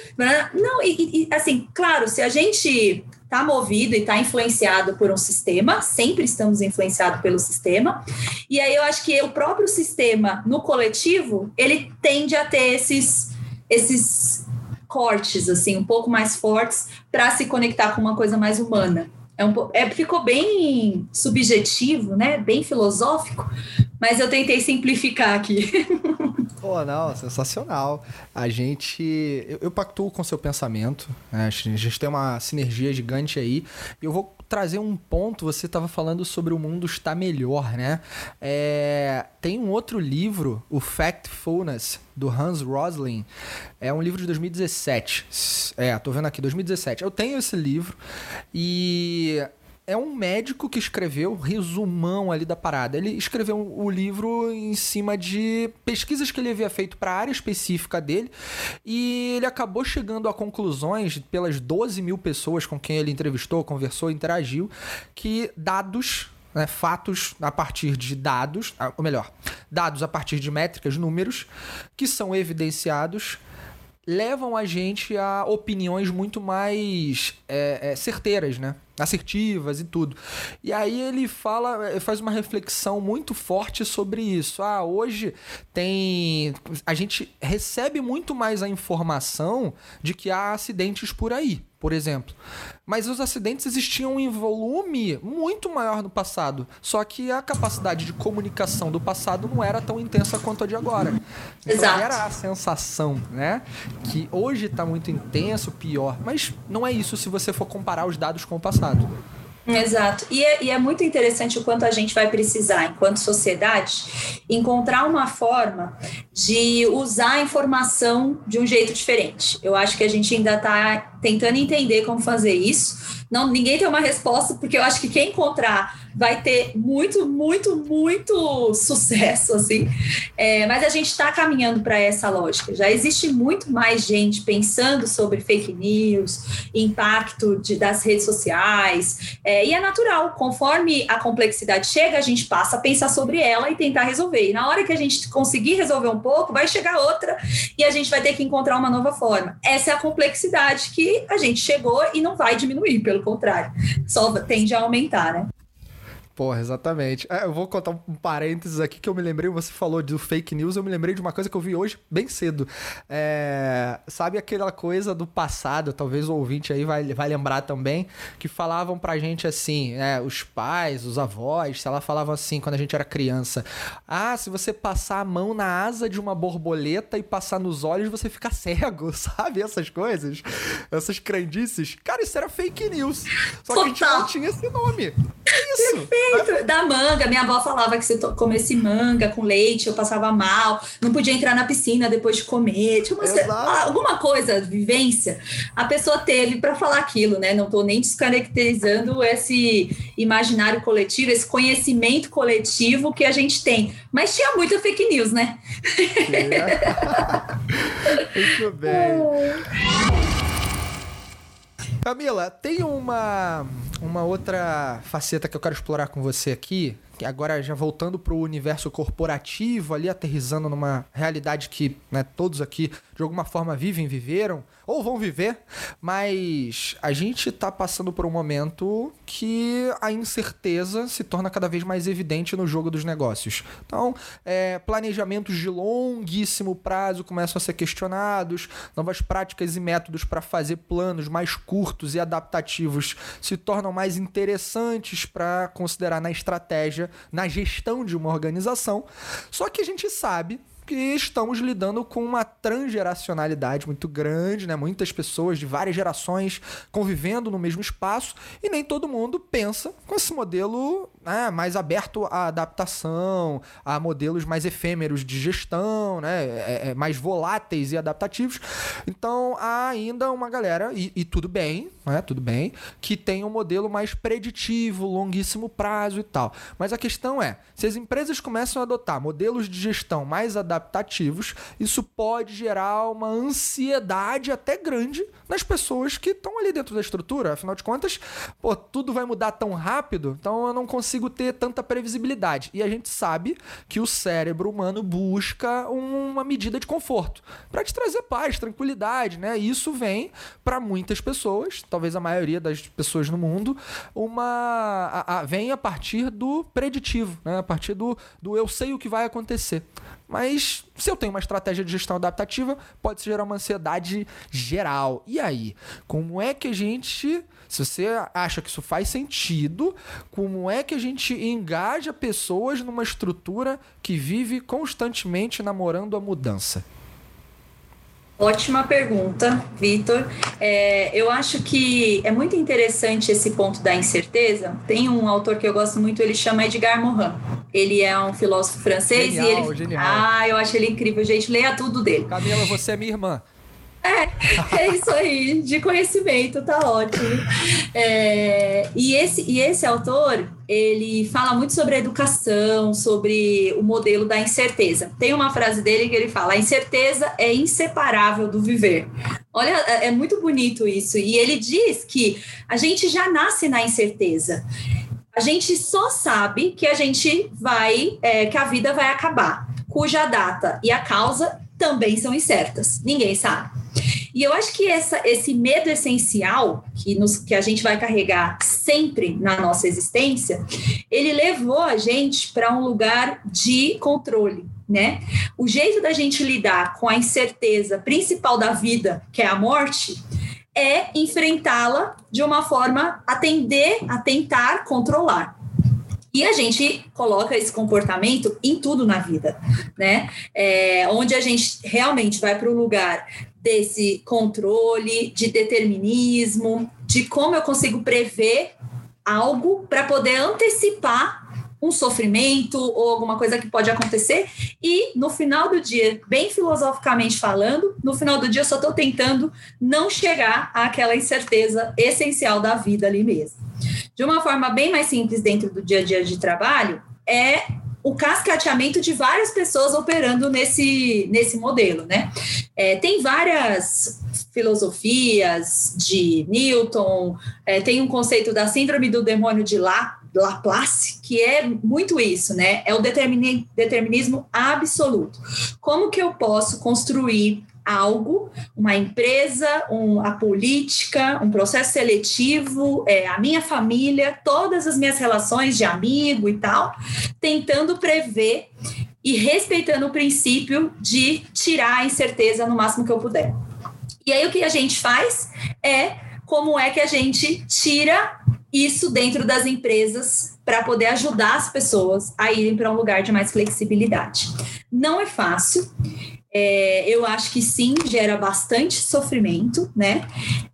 Não, e, e assim, claro, se a gente está movido e está influenciado por um sistema, sempre estamos influenciados pelo sistema. E aí eu acho que o próprio sistema no coletivo, ele tende a ter esses esses cortes assim, um pouco mais fortes para se conectar com uma coisa mais humana. É um, é, ficou bem subjetivo, né? Bem filosófico, mas eu tentei simplificar aqui. Não, sensacional. A gente. Eu, eu pactuo com seu pensamento. Né? A gente tem uma sinergia gigante aí. Eu vou trazer um ponto. Você estava falando sobre o mundo estar melhor, né? É, tem um outro livro, o Factfulness, do Hans Rosling. É um livro de 2017. É, tô vendo aqui, 2017. Eu tenho esse livro e é um médico que escreveu resumão ali da parada. Ele escreveu o livro em cima de pesquisas que ele havia feito para a área específica dele e ele acabou chegando a conclusões pelas 12 mil pessoas com quem ele entrevistou, conversou, interagiu, que dados né, fatos a partir de dados, ou melhor, dados a partir de métricas, números, que são evidenciados levam a gente a opiniões muito mais é, é, certeiras, né? Assertivas e tudo. E aí ele fala, eh, faz uma reflexão muito forte sobre isso. Ah, hoje tem a gente recebe muito mais a informação de que há acidentes por aí por exemplo. Mas os acidentes existiam em volume muito maior no passado. Só que a capacidade de comunicação do passado não era tão intensa quanto a de agora. Então Exato. era a sensação, né? Que hoje está muito intenso, pior. Mas não é isso se você for comparar os dados com o passado. Exato. E é, e é, muito interessante o quanto a gente vai precisar, enquanto sociedade, encontrar uma forma de usar a informação de um jeito diferente. Eu acho que a gente ainda está tentando entender como fazer isso. Não, ninguém tem uma resposta, porque eu acho que quem encontrar vai ter muito, muito, muito sucesso, assim. É, mas a gente está caminhando para essa lógica. Já existe muito mais gente pensando sobre fake news, impacto de, das redes sociais, é, e é natural. Conforme a complexidade chega, a gente passa a pensar sobre ela e tentar resolver. E na hora que a gente conseguir resolver um pouco, vai chegar outra e a gente vai ter que encontrar uma nova forma. Essa é a complexidade que a gente chegou e não vai diminuir, pelo contrário, só tende a aumentar, né? Porra, exatamente. É, eu vou contar um parênteses aqui que eu me lembrei, você falou do fake news, eu me lembrei de uma coisa que eu vi hoje bem cedo. É, sabe aquela coisa do passado, talvez o ouvinte aí vai, vai lembrar também, que falavam pra gente assim, é, os pais, os avós, se ela falavam assim quando a gente era criança. Ah, se você passar a mão na asa de uma borboleta e passar nos olhos, você fica cego, sabe? Essas coisas, essas crendices. Cara, isso era fake news. Só que a gente não tinha esse nome. É isso. Perfeito. Da manga. Minha avó falava que se eu comesse manga com leite, eu passava mal. Não podia entrar na piscina depois de comer. Tinha uma, alguma coisa, vivência, a pessoa teve para falar aquilo, né? Não estou nem descaracterizando esse imaginário coletivo, esse conhecimento coletivo que a gente tem. Mas tinha muita fake news, né? Muito bem. É. Camila, tem uma, uma outra faceta que eu quero explorar com você aqui, agora já voltando para o universo corporativo, ali aterrizando numa realidade que né, todos aqui de alguma forma vivem, viveram ou vão viver, mas a gente está passando por um momento que a incerteza se torna cada vez mais evidente no jogo dos negócios. Então, é, planejamentos de longuíssimo prazo começam a ser questionados, novas práticas e métodos para fazer planos mais curtos e adaptativos se tornam mais interessantes para considerar na estratégia, na gestão de uma organização. Só que a gente sabe que estamos lidando com uma transgeracionalidade muito grande, né? Muitas pessoas de várias gerações convivendo no mesmo espaço e nem todo mundo pensa com esse modelo né, mais aberto à adaptação, a modelos mais efêmeros de gestão, né? É, é, mais voláteis e adaptativos. Então há ainda uma galera, e, e tudo bem, né? Tudo bem, que tem um modelo mais preditivo, longuíssimo prazo e tal. Mas a questão é, se as empresas começam a adotar modelos de gestão mais adaptativos, isso pode gerar uma ansiedade até grande nas pessoas que estão ali dentro da estrutura. Afinal de contas, pô, tudo vai mudar tão rápido, então eu não consigo ter tanta previsibilidade. E a gente sabe que o cérebro humano busca uma medida de conforto para te trazer paz, tranquilidade, né? E isso vem para muitas pessoas, talvez a maioria das pessoas no mundo, uma a, a, vem a partir do preditivo, né? A partir do, do eu sei o que vai acontecer. Mas se eu tenho uma estratégia de gestão adaptativa, pode gerar uma ansiedade geral. E aí? Como é que a gente. Se você acha que isso faz sentido, como é que a gente engaja pessoas numa estrutura que vive constantemente namorando a mudança? Ótima pergunta, Vitor. É, eu acho que é muito interessante esse ponto da incerteza. Tem um autor que eu gosto muito, ele chama Edgar Morin. Ele é um filósofo francês genial, e ele. Genial. Ah, eu acho ele incrível, gente. Leia tudo dele. Camila, você é minha irmã. É, é isso aí, de conhecimento, tá ótimo. É, e, esse, e esse autor, ele fala muito sobre a educação, sobre o modelo da incerteza. Tem uma frase dele que ele fala: a incerteza é inseparável do viver. Olha, é, é muito bonito isso. E ele diz que a gente já nasce na incerteza. A gente só sabe que a gente vai, é, que a vida vai acabar, cuja data e a causa também são incertas. Ninguém sabe. E eu acho que essa, esse medo essencial que, nos, que a gente vai carregar sempre na nossa existência, ele levou a gente para um lugar de controle. Né? O jeito da gente lidar com a incerteza principal da vida, que é a morte, é enfrentá-la de uma forma a tender a tentar controlar. E a gente coloca esse comportamento em tudo na vida, né? É, onde a gente realmente vai para o lugar desse controle, de determinismo, de como eu consigo prever algo para poder antecipar um sofrimento ou alguma coisa que pode acontecer. E no final do dia, bem filosoficamente falando, no final do dia eu só estou tentando não chegar àquela incerteza essencial da vida ali mesmo. De uma forma bem mais simples dentro do dia a dia de trabalho, é o cascateamento de várias pessoas operando nesse, nesse modelo, né? É, tem várias filosofias de Newton, é, tem um conceito da síndrome do demônio de La, Laplace, que é muito isso, né? É o determinismo absoluto. Como que eu posso construir algo, uma empresa, um, a política, um processo seletivo, é, a minha família, todas as minhas relações de amigo e tal, tentando prever e respeitando o princípio de tirar a incerteza no máximo que eu puder. E aí o que a gente faz é como é que a gente tira isso dentro das empresas para poder ajudar as pessoas a irem para um lugar de mais flexibilidade. Não é fácil. É, eu acho que sim, gera bastante sofrimento, né?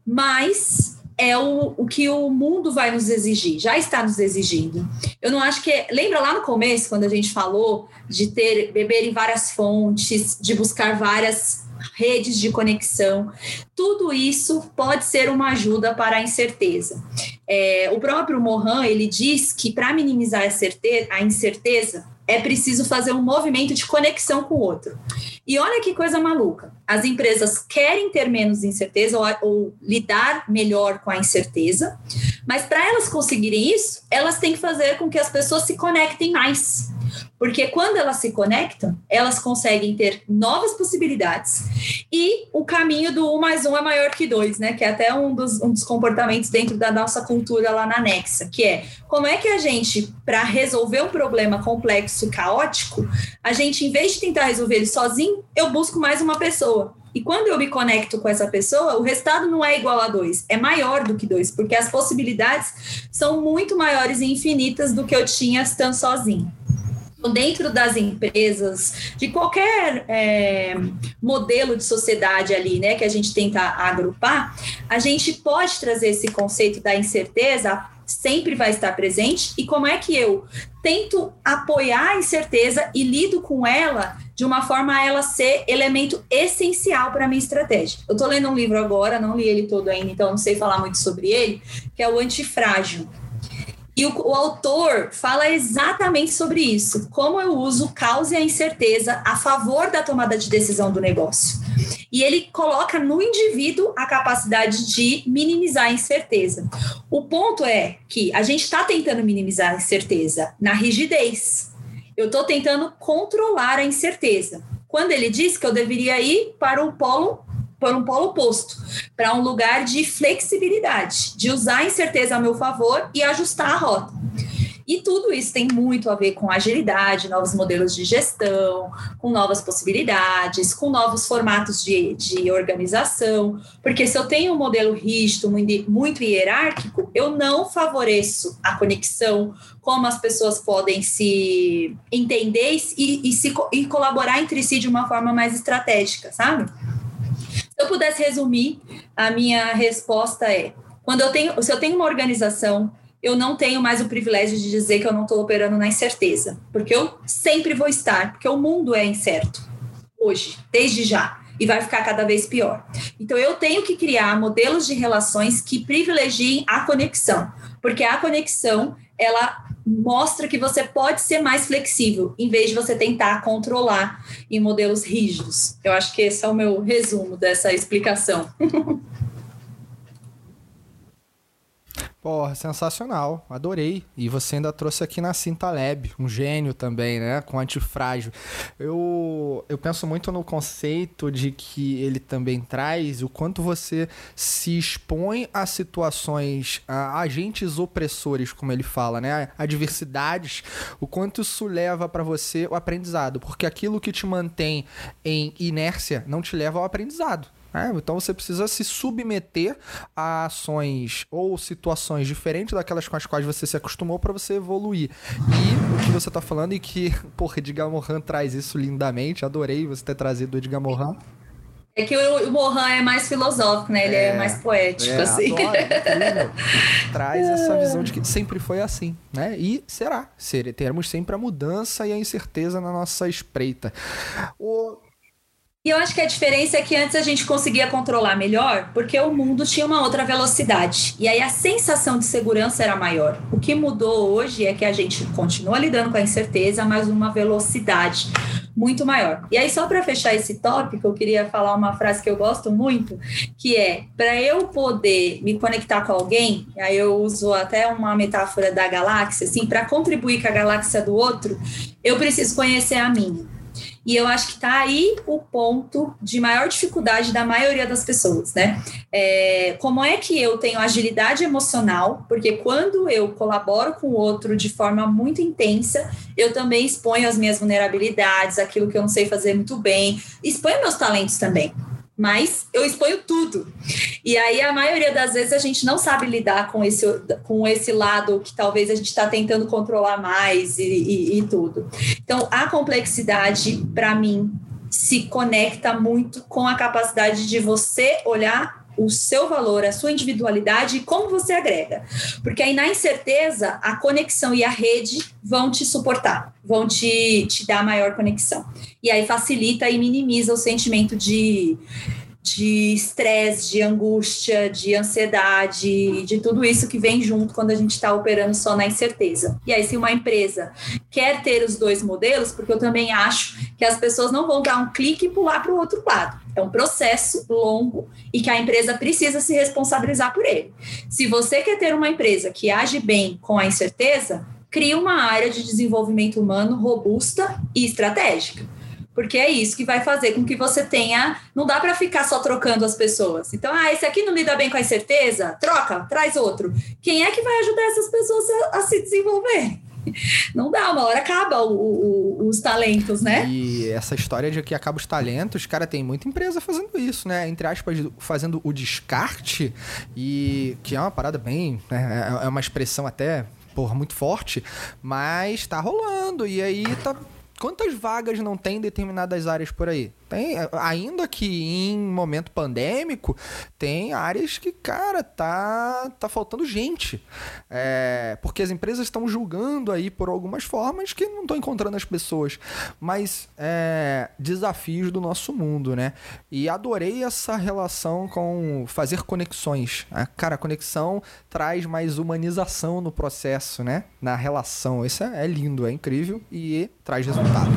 Mas é o, o que o mundo vai nos exigir, já está nos exigindo. Eu não acho que. Lembra lá no começo, quando a gente falou de ter beber em várias fontes, de buscar várias redes de conexão, tudo isso pode ser uma ajuda para a incerteza. É, o próprio Mohan ele diz que para minimizar a, certeza, a incerteza é preciso fazer um movimento de conexão com o outro. E olha que coisa maluca. As empresas querem ter menos incerteza ou, ou lidar melhor com a incerteza, mas para elas conseguirem isso, elas têm que fazer com que as pessoas se conectem mais. Porque quando elas se conectam, elas conseguem ter novas possibilidades e o caminho do um mais um é maior que dois, né? Que é até um dos, um dos comportamentos dentro da nossa cultura lá na Nexa, que é como é que a gente, para resolver um problema complexo, caótico, a gente, em vez de tentar resolver ele sozinho, eu busco mais uma pessoa. E quando eu me conecto com essa pessoa, o resultado não é igual a dois, é maior do que dois, porque as possibilidades são muito maiores e infinitas do que eu tinha estando sozinho dentro das empresas, de qualquer é, modelo de sociedade ali, né, que a gente tenta agrupar, a gente pode trazer esse conceito da incerteza sempre vai estar presente e como é que eu tento apoiar a incerteza e lido com ela de uma forma a ela ser elemento essencial para a minha estratégia. Eu estou lendo um livro agora, não li ele todo ainda, então não sei falar muito sobre ele, que é o Antifrágil e o, o, autor fala exatamente sobre isso, como eu uso o caos e a incerteza a favor da tomada de decisão do negócio. E ele coloca no indivíduo a capacidade de minimizar a incerteza. O ponto é que a gente está tentando minimizar a incerteza na rigidez. Eu estou tentando controlar a incerteza. Quando ele diz que eu deveria ir para o polo para um polo oposto, para um lugar de flexibilidade, de usar a incerteza a meu favor e ajustar a rota. E tudo isso tem muito a ver com agilidade, novos modelos de gestão, com novas possibilidades, com novos formatos de, de organização. Porque se eu tenho um modelo rígido, muito hierárquico, eu não favoreço a conexão, como as pessoas podem se entender e, e, se, e colaborar entre si de uma forma mais estratégica, sabe? Se eu pudesse resumir, a minha resposta é: quando eu tenho, se eu tenho uma organização, eu não tenho mais o privilégio de dizer que eu não estou operando na incerteza, porque eu sempre vou estar, porque o mundo é incerto hoje, desde já, e vai ficar cada vez pior. Então eu tenho que criar modelos de relações que privilegiem a conexão, porque a conexão ela mostra que você pode ser mais flexível, em vez de você tentar controlar em modelos rígidos. Eu acho que esse é o meu resumo dessa explicação. Porra, sensacional, adorei. E você ainda trouxe aqui na Cinta Lab, um gênio também, né? Com antifrágil. Eu, eu penso muito no conceito de que ele também traz o quanto você se expõe a situações, a agentes opressores, como ele fala, né? Adversidades, o quanto isso leva para você o aprendizado. Porque aquilo que te mantém em inércia não te leva ao aprendizado. É, então você precisa se submeter a ações ou situações diferentes daquelas com as quais você se acostumou para você evoluir. E o que você está falando e que, porra, Edgar Morin traz isso lindamente, adorei você ter trazido o Edgar Morin. É que o, o Mohan é mais filosófico, né? Ele é, é mais poético, é, assim. Adoro, Traz essa visão de que sempre foi assim, né? E será. Ser, teremos sempre a mudança e a incerteza na nossa espreita. O, e eu acho que a diferença é que antes a gente conseguia controlar melhor, porque o mundo tinha uma outra velocidade. E aí a sensação de segurança era maior. O que mudou hoje é que a gente continua lidando com a incerteza, mas uma velocidade muito maior. E aí, só para fechar esse tópico, eu queria falar uma frase que eu gosto muito, que é: para eu poder me conectar com alguém, aí eu uso até uma metáfora da galáxia, assim, para contribuir com a galáxia do outro, eu preciso conhecer a minha. E eu acho que está aí o ponto de maior dificuldade da maioria das pessoas, né? É, como é que eu tenho agilidade emocional? Porque quando eu colaboro com o outro de forma muito intensa, eu também exponho as minhas vulnerabilidades, aquilo que eu não sei fazer muito bem, exponho meus talentos também mas eu exponho tudo. E aí, a maioria das vezes, a gente não sabe lidar com esse, com esse lado que talvez a gente está tentando controlar mais e, e, e tudo. Então, a complexidade, para mim, se conecta muito com a capacidade de você olhar o seu valor, a sua individualidade e como você agrega. Porque aí na incerteza, a conexão e a rede vão te suportar, vão te, te dar maior conexão. E aí facilita e minimiza o sentimento de de estresse, de angústia, de ansiedade, de tudo isso que vem junto quando a gente está operando só na incerteza. E aí, se uma empresa quer ter os dois modelos, porque eu também acho que as pessoas não vão dar um clique e pular para o outro lado. É um processo longo e que a empresa precisa se responsabilizar por ele. Se você quer ter uma empresa que age bem com a incerteza, crie uma área de desenvolvimento humano robusta e estratégica porque é isso que vai fazer com que você tenha. Não dá para ficar só trocando as pessoas. Então, ah, esse aqui não lida bem com a incerteza? Troca, traz outro. Quem é que vai ajudar essas pessoas a, a se desenvolver? Não dá, uma hora acaba o, o, os talentos, né? E essa história de que acaba os talentos, cara, tem muita empresa fazendo isso, né? Entre aspas, fazendo o descarte, e que é uma parada bem. Né? É, é uma expressão até, porra, muito forte, mas tá rolando. E aí tá quantas vagas não tem em determinadas áreas por aí? Tem, ainda que em momento pandêmico, tem áreas que, cara, tá, tá faltando gente. É, porque as empresas estão julgando aí por algumas formas que não estão encontrando as pessoas. Mas é, desafios do nosso mundo, né? E adorei essa relação com fazer conexões. Cara, a conexão traz mais humanização no processo, né? Na relação. Isso é, é lindo, é incrível e traz resultado.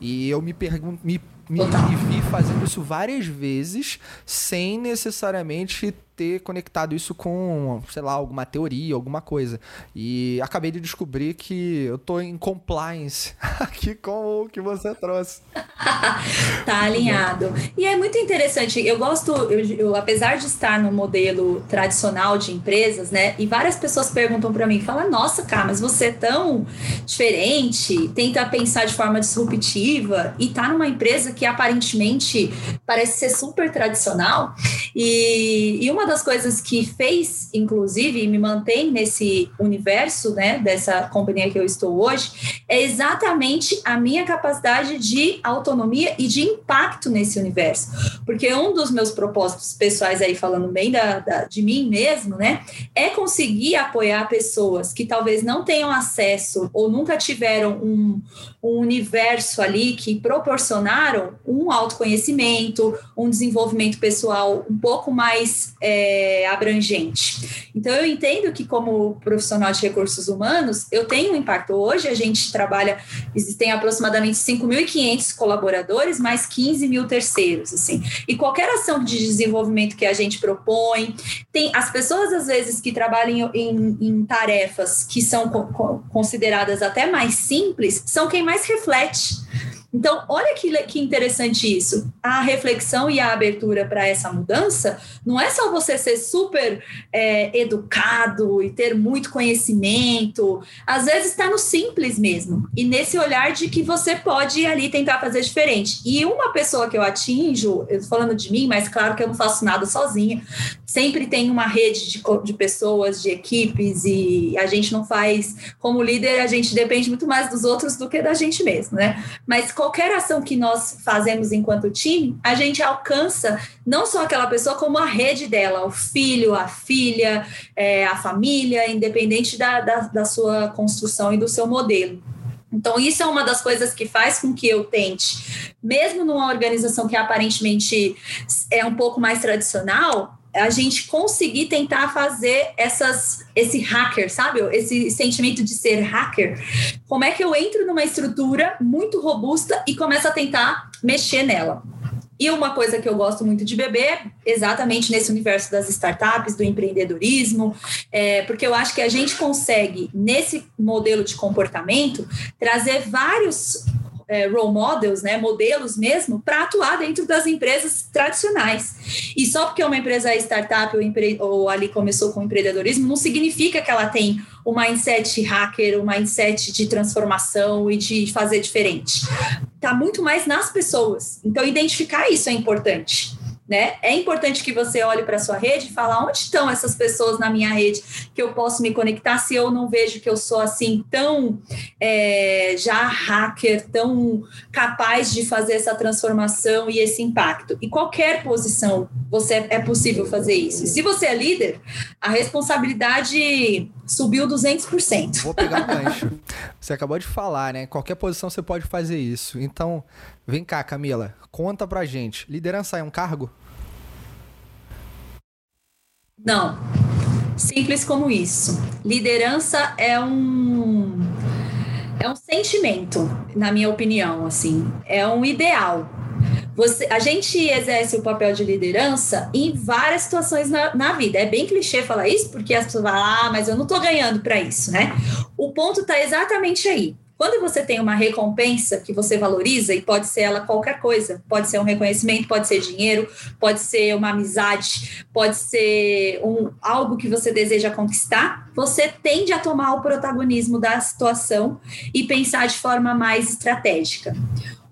E eu me pergunto, me me, me vi fazendo isso várias vezes sem necessariamente ter conectado isso com, sei lá, alguma teoria, alguma coisa. E acabei de descobrir que eu tô em compliance aqui com o que você trouxe. tá alinhado. E é muito interessante, eu gosto, eu, eu, apesar de estar no modelo tradicional de empresas, né, e várias pessoas perguntam para mim, fala, nossa, cara, mas você é tão diferente, tenta pensar de forma disruptiva e tá numa empresa que aparentemente parece ser super tradicional. E, e uma das coisas que fez, inclusive, me mantém nesse universo, né, dessa companhia que eu estou hoje, é exatamente a minha capacidade de autonomia e de impacto nesse universo. Porque um dos meus propósitos pessoais aí, falando bem da, da de mim mesmo, né, é conseguir apoiar pessoas que talvez não tenham acesso ou nunca tiveram um, um universo ali que proporcionaram um autoconhecimento, um desenvolvimento pessoal um pouco mais é, abrangente. Então, eu entendo que, como profissional de recursos humanos, eu tenho um impacto. Hoje, a gente trabalha, existem aproximadamente 5.500 colaboradores, mais 15 mil terceiros, assim. E qualquer ação de desenvolvimento que a gente propõe, tem as pessoas, às vezes, que trabalham em, em tarefas que são co consideradas até mais simples, são quem mais reflete então, olha que, que interessante isso. A reflexão e a abertura para essa mudança não é só você ser super é, educado e ter muito conhecimento. Às vezes está no simples mesmo. E nesse olhar de que você pode ali tentar fazer diferente. E uma pessoa que eu atinjo, eu falando de mim, mas claro que eu não faço nada sozinha. Sempre tem uma rede de, de pessoas, de equipes, e a gente não faz, como líder, a gente depende muito mais dos outros do que da gente mesmo, né? Mas qualquer ação que nós fazemos enquanto time, a gente alcança não só aquela pessoa, como a rede dela, o filho, a filha, é, a família, independente da, da, da sua construção e do seu modelo. Então, isso é uma das coisas que faz com que eu tente, mesmo numa organização que aparentemente é um pouco mais tradicional, a gente conseguir tentar fazer essas, esse hacker, sabe? Esse sentimento de ser hacker. Como é que eu entro numa estrutura muito robusta e começo a tentar mexer nela? E uma coisa que eu gosto muito de beber, exatamente nesse universo das startups, do empreendedorismo, é, porque eu acho que a gente consegue, nesse modelo de comportamento, trazer vários é, role models, né, modelos mesmo, para atuar dentro das empresas tradicionais. E só porque uma empresa é startup ou, empre ou ali começou com empreendedorismo, não significa que ela tem o mindset hacker, o mindset de transformação e de fazer diferente. Está muito mais nas pessoas. Então, identificar isso é importante né? É importante que você olhe para a sua rede e fale onde estão essas pessoas na minha rede que eu posso me conectar se eu não vejo que eu sou assim tão é, já hacker, tão capaz de fazer essa transformação e esse impacto. E qualquer posição você é possível fazer isso. E se você é líder, a responsabilidade subiu 200%. Vou pegar o gancho. Você acabou de falar, né? Qualquer posição você pode fazer isso. Então, vem cá, Camila, conta pra gente. Liderança é um cargo? Não. Simples como isso. Liderança é um é um sentimento, na minha opinião, assim. É um ideal. Você, a gente exerce o papel de liderança em várias situações na, na vida. É bem clichê falar isso, porque as pessoas falam, ah, mas eu não estou ganhando para isso, né? O ponto está exatamente aí. Quando você tem uma recompensa que você valoriza, e pode ser ela qualquer coisa, pode ser um reconhecimento, pode ser dinheiro, pode ser uma amizade, pode ser um, algo que você deseja conquistar, você tende a tomar o protagonismo da situação e pensar de forma mais estratégica.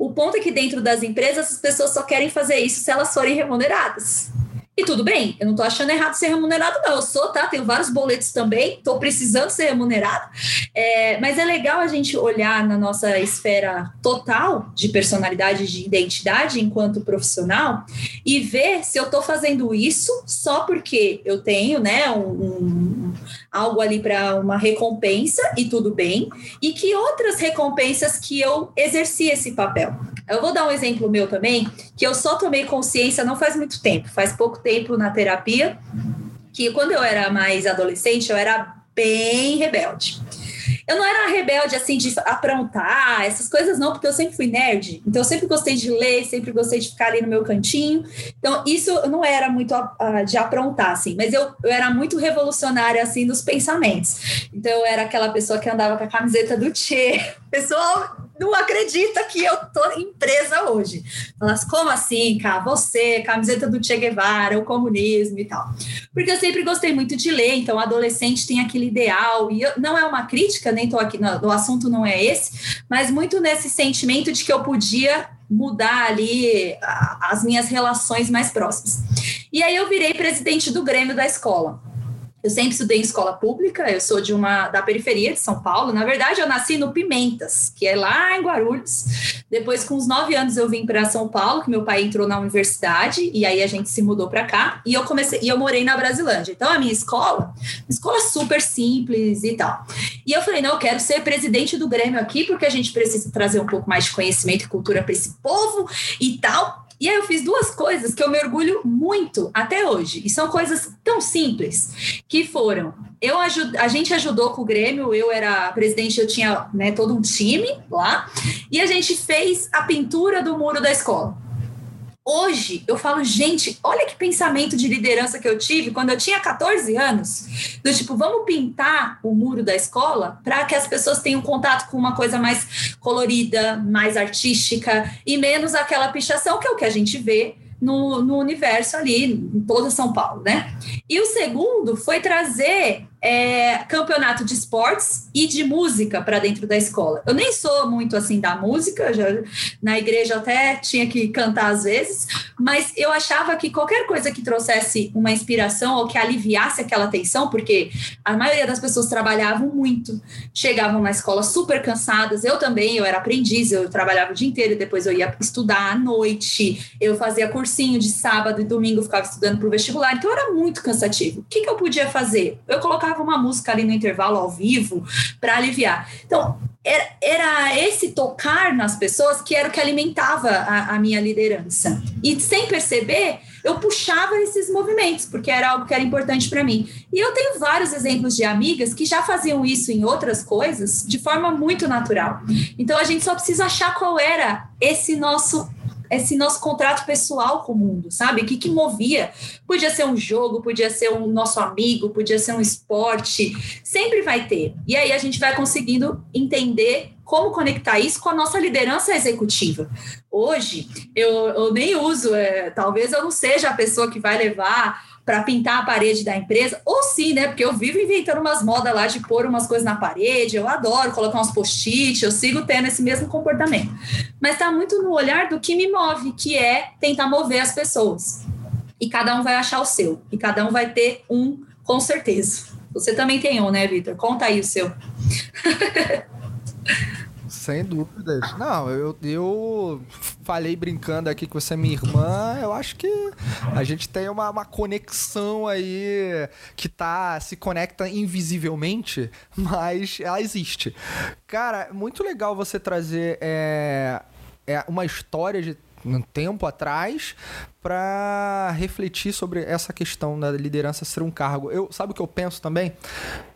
O ponto é que dentro das empresas as pessoas só querem fazer isso se elas forem remuneradas. E tudo bem, eu não tô achando errado ser remunerado, não. Eu sou, tá? Tenho vários boletos também, tô precisando ser remunerado. É, mas é legal a gente olhar na nossa esfera total de personalidade, de identidade enquanto profissional e ver se eu tô fazendo isso só porque eu tenho, né, um, um algo ali para uma recompensa e tudo bem, e que outras recompensas que eu exerci esse papel. Eu vou dar um exemplo meu também, que eu só tomei consciência não faz muito tempo, faz pouco tempo na terapia, que quando eu era mais adolescente, eu era bem rebelde. Eu não era rebelde assim de aprontar, essas coisas não, porque eu sempre fui nerd. Então eu sempre gostei de ler, sempre gostei de ficar ali no meu cantinho. Então isso não era muito uh, de aprontar assim, mas eu, eu era muito revolucionária assim nos pensamentos. Então eu era aquela pessoa que andava com a camiseta do Che. Pessoal, não acredita que eu tô empresa hoje. Elas, como assim, cara? Você, camiseta do Che Guevara, o comunismo e tal. Porque eu sempre gostei muito de ler, então adolescente tem aquele ideal, e eu, não é uma crítica, nem tô aqui, no, o assunto não é esse, mas muito nesse sentimento de que eu podia mudar ali as minhas relações mais próximas. E aí eu virei presidente do Grêmio da escola. Eu sempre estudei em escola pública, eu sou de uma da periferia de São Paulo. Na verdade, eu nasci no Pimentas, que é lá em Guarulhos. Depois, com uns nove anos, eu vim para São Paulo, que meu pai entrou na universidade, e aí a gente se mudou para cá. E eu comecei, e eu morei na Brasilândia. Então, a minha escola, escola super simples e tal. E eu falei, não, eu quero ser presidente do Grêmio aqui, porque a gente precisa trazer um pouco mais de conhecimento e cultura para esse povo e tal. E aí eu fiz duas coisas que eu me orgulho muito até hoje. E são coisas tão simples que foram. Eu ajud, a gente ajudou com o Grêmio, eu era presidente, eu tinha né, todo um time lá, e a gente fez a pintura do muro da escola. Hoje eu falo, gente, olha que pensamento de liderança que eu tive quando eu tinha 14 anos. Do tipo, vamos pintar o muro da escola para que as pessoas tenham contato com uma coisa mais colorida, mais artística e menos aquela pichação que é o que a gente vê no, no universo ali, em toda São Paulo, né? E o segundo foi trazer é, campeonato de esportes e de música para dentro da escola. Eu nem sou muito assim da música, já, na igreja até tinha que cantar às vezes, mas eu achava que qualquer coisa que trouxesse uma inspiração ou que aliviasse aquela tensão, porque a maioria das pessoas trabalhavam muito, chegavam na escola super cansadas. Eu também, eu era aprendiz, eu trabalhava o dia inteiro, depois eu ia estudar à noite, eu fazia cursinho de sábado e domingo, ficava estudando para o vestibular, então era muito cansativo. O que, que eu podia fazer? Eu colocava uma música ali no intervalo ao vivo para aliviar. Então, era, era, esse tocar nas pessoas que era o que alimentava a, a, minha liderança. E sem perceber, eu puxava esses movimentos, porque era algo que era importante para mim. E eu tenho vários exemplos de amigas que já faziam isso em outras coisas de forma muito natural. Então a gente só precisa achar qual era esse nosso esse nosso contrato pessoal com o mundo, sabe? O que, que movia? Podia ser um jogo, podia ser um nosso amigo, podia ser um esporte, sempre vai ter. E aí a gente vai conseguindo entender como conectar isso com a nossa liderança executiva. Hoje, eu, eu nem uso, é, talvez eu não seja a pessoa que vai levar para pintar a parede da empresa, ou sim, né? Porque eu vivo inventando umas modas lá de pôr umas coisas na parede, eu adoro colocar uns post-it, eu sigo tendo esse mesmo comportamento. Mas está muito no olhar do que me move, que é tentar mover as pessoas. E cada um vai achar o seu, e cada um vai ter um, com certeza. Você também tem um, né, Vitor? Conta aí o seu. Sem dúvidas. Não, eu, eu falei brincando aqui que você é minha irmã. Eu acho que a gente tem uma, uma conexão aí que tá se conecta invisivelmente, mas ela existe. Cara, muito legal você trazer é, é uma história de um tempo atrás para refletir sobre essa questão da liderança ser um cargo. Eu sabe o que eu penso também?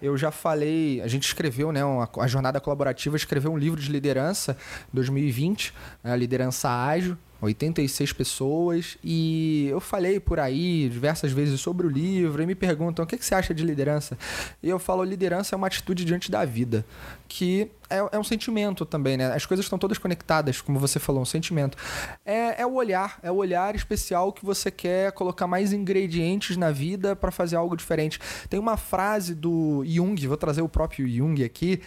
Eu já falei, a gente escreveu, né, uma, a jornada colaborativa escreveu um livro de liderança 2020, a liderança ágil. 86 pessoas e eu falei por aí diversas vezes sobre o livro e me perguntam o que você acha de liderança e eu falo liderança é uma atitude diante da vida que é, é, um sentimento também, né? As coisas estão todas conectadas, como você falou, um sentimento. É, é o olhar, é o olhar especial que você quer colocar mais ingredientes na vida para fazer algo diferente. Tem uma frase do Jung, vou trazer o próprio Jung aqui,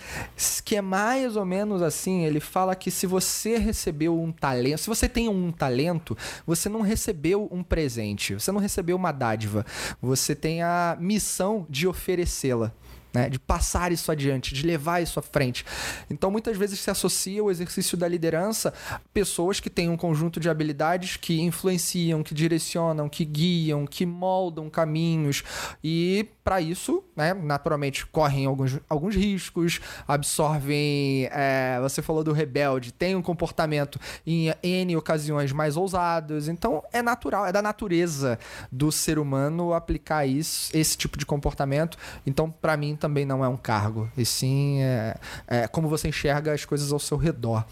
que é mais ou menos assim: ele fala que se você recebeu um talento, se você tem um talento, você não recebeu um presente, você não recebeu uma dádiva, você tem a missão de oferecê-la né? de passar isso adiante, de levar isso à frente. Então, muitas vezes se associa o exercício da liderança pessoas que têm um conjunto de habilidades que influenciam, que direcionam, que guiam, que moldam caminhos e para isso, né, naturalmente correm alguns, alguns riscos, absorvem. É, você falou do rebelde, tem um comportamento em N ocasiões mais ousados, então é natural, é da natureza do ser humano aplicar isso, esse tipo de comportamento. Então, para mim, também não é um cargo, e sim é, é como você enxerga as coisas ao seu redor.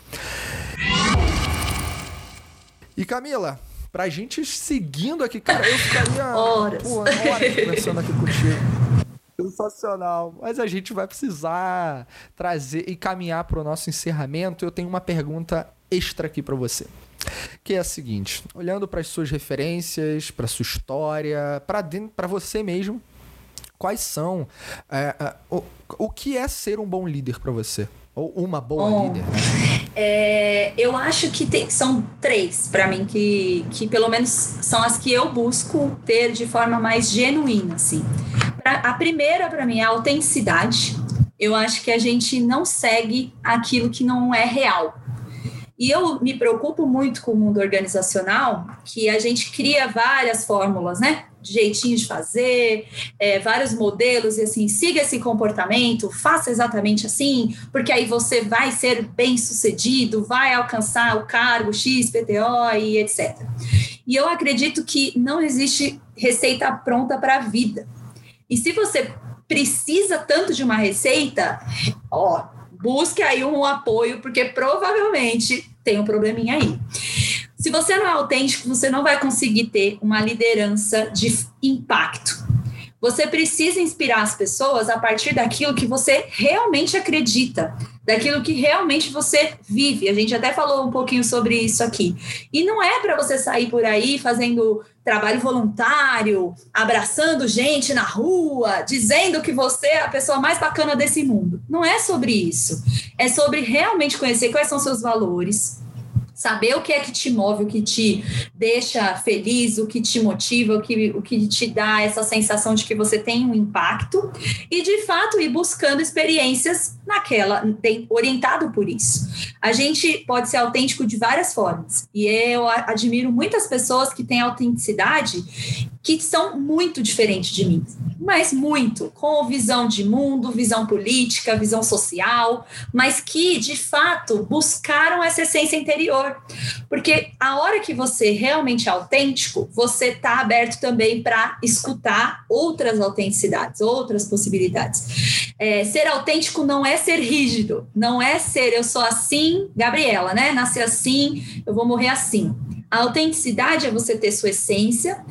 E Camila, pra gente seguindo aqui, cara, eu ficaria horas, pô, horas conversando aqui contigo. Sensacional. Mas a gente vai precisar trazer e caminhar para o nosso encerramento. Eu tenho uma pergunta extra aqui para você. Que é a seguinte: olhando para as suas referências, para sua história, para você mesmo, quais são. É, é, o, o que é ser um bom líder para você? Ou uma boa Bom, líder? É, eu acho que tem, são três para mim que, que pelo menos são as que eu busco ter de forma mais genuína, assim. Pra, a primeira para mim é a autenticidade. Eu acho que a gente não segue aquilo que não é real. E eu me preocupo muito com o mundo organizacional, que a gente cria várias fórmulas, né? Jeitinho de fazer, é, vários modelos e assim, siga esse comportamento, faça exatamente assim, porque aí você vai ser bem sucedido, vai alcançar o cargo X, PTO e etc. E eu acredito que não existe receita pronta para a vida. E se você precisa tanto de uma receita, ó, busque aí um apoio, porque provavelmente tem um probleminha aí. Se você não é autêntico, você não vai conseguir ter uma liderança de impacto. Você precisa inspirar as pessoas a partir daquilo que você realmente acredita, daquilo que realmente você vive. A gente até falou um pouquinho sobre isso aqui. E não é para você sair por aí fazendo trabalho voluntário, abraçando gente na rua, dizendo que você é a pessoa mais bacana desse mundo. Não é sobre isso. É sobre realmente conhecer quais são seus valores, saber o que é que te move, o que te deixa feliz, o que te motiva, o que, o que te dá essa sensação de que você tem um impacto e de fato ir buscando experiências naquela, orientado por isso. A gente pode ser autêntico de várias formas e eu admiro muitas pessoas que têm autenticidade que são muito diferentes de mim, mas muito, com visão de mundo, visão política, visão social, mas que de fato buscaram essa essência interior. Porque a hora que você realmente é autêntico, você está aberto também para escutar outras autenticidades, outras possibilidades. É, ser autêntico não é ser rígido, não é ser eu sou assim, Gabriela, né? Nasci assim, eu vou morrer assim A autenticidade é você ter sua essência,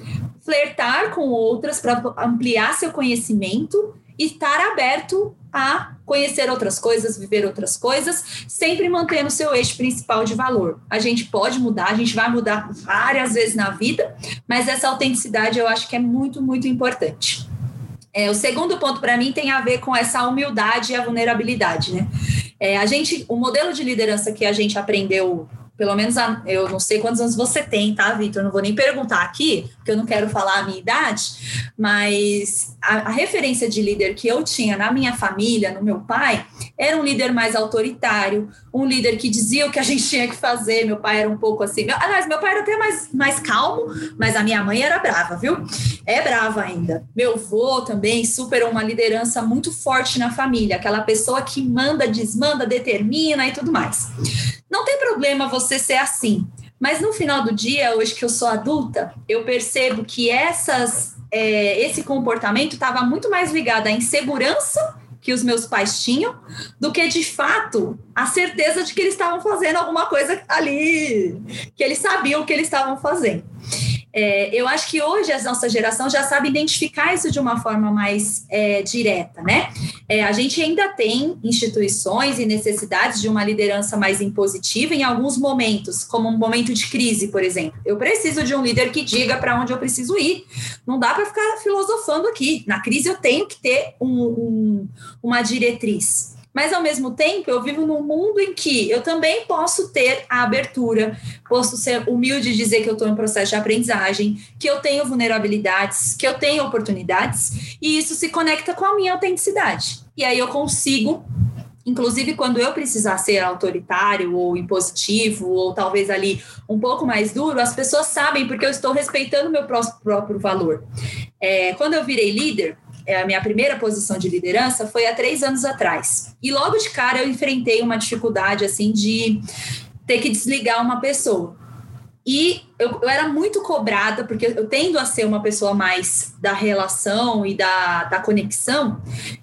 flertar com outras para ampliar seu conhecimento e estar aberto a conhecer outras coisas, viver outras coisas, sempre mantendo seu eixo principal de valor. A gente pode mudar, a gente vai mudar várias vezes na vida, mas essa autenticidade eu acho que é muito, muito importante. É, o segundo ponto para mim tem a ver com essa humildade e a vulnerabilidade, né? É, a gente, o modelo de liderança que a gente aprendeu pelo menos eu não sei quantos anos você tem, tá, Vitor? Não vou nem perguntar aqui, porque eu não quero falar a minha idade, mas a, a, referência de líder que eu tinha na minha família, no meu pai, era um líder mais autoritário, um líder que dizia o que a gente tinha que fazer. Meu pai era um pouco assim. Meu, aliás, meu pai era até mais, mais calmo, mas a minha mãe era brava, viu? É brava ainda. Meu avô também, super uma liderança muito forte na família, aquela pessoa que manda, desmanda, determina e tudo mais. Não tem problema você ser assim, mas no final do dia, hoje que eu sou adulta, eu percebo que essas, é, esse comportamento estava muito mais ligado à insegurança que os meus pais tinham, do que de fato a certeza de que eles estavam fazendo alguma coisa ali, que eles sabiam o que eles estavam fazendo. É, eu acho que hoje a nossa geração já sabe identificar isso de uma forma mais é, direta, né? É, a gente ainda tem instituições e necessidades de uma liderança mais impositiva em alguns momentos, como um momento de crise, por exemplo. Eu preciso de um líder que diga para onde eu preciso ir. Não dá para ficar filosofando aqui. Na crise eu tenho que ter um, um, uma diretriz. Mas, ao mesmo tempo, eu vivo num mundo em que eu também posso ter a abertura, posso ser humilde e dizer que eu estou em processo de aprendizagem, que eu tenho vulnerabilidades, que eu tenho oportunidades, e isso se conecta com a minha autenticidade. E aí eu consigo inclusive quando eu precisar ser autoritário ou impositivo ou talvez ali um pouco mais duro, as pessoas sabem porque eu estou respeitando meu próprio valor. É, quando eu virei líder, a minha primeira posição de liderança foi há três anos atrás. E logo de cara eu enfrentei uma dificuldade assim de ter que desligar uma pessoa. E eu, eu, era muito cobrada, porque eu tendo a ser uma pessoa mais da relação e da, da conexão,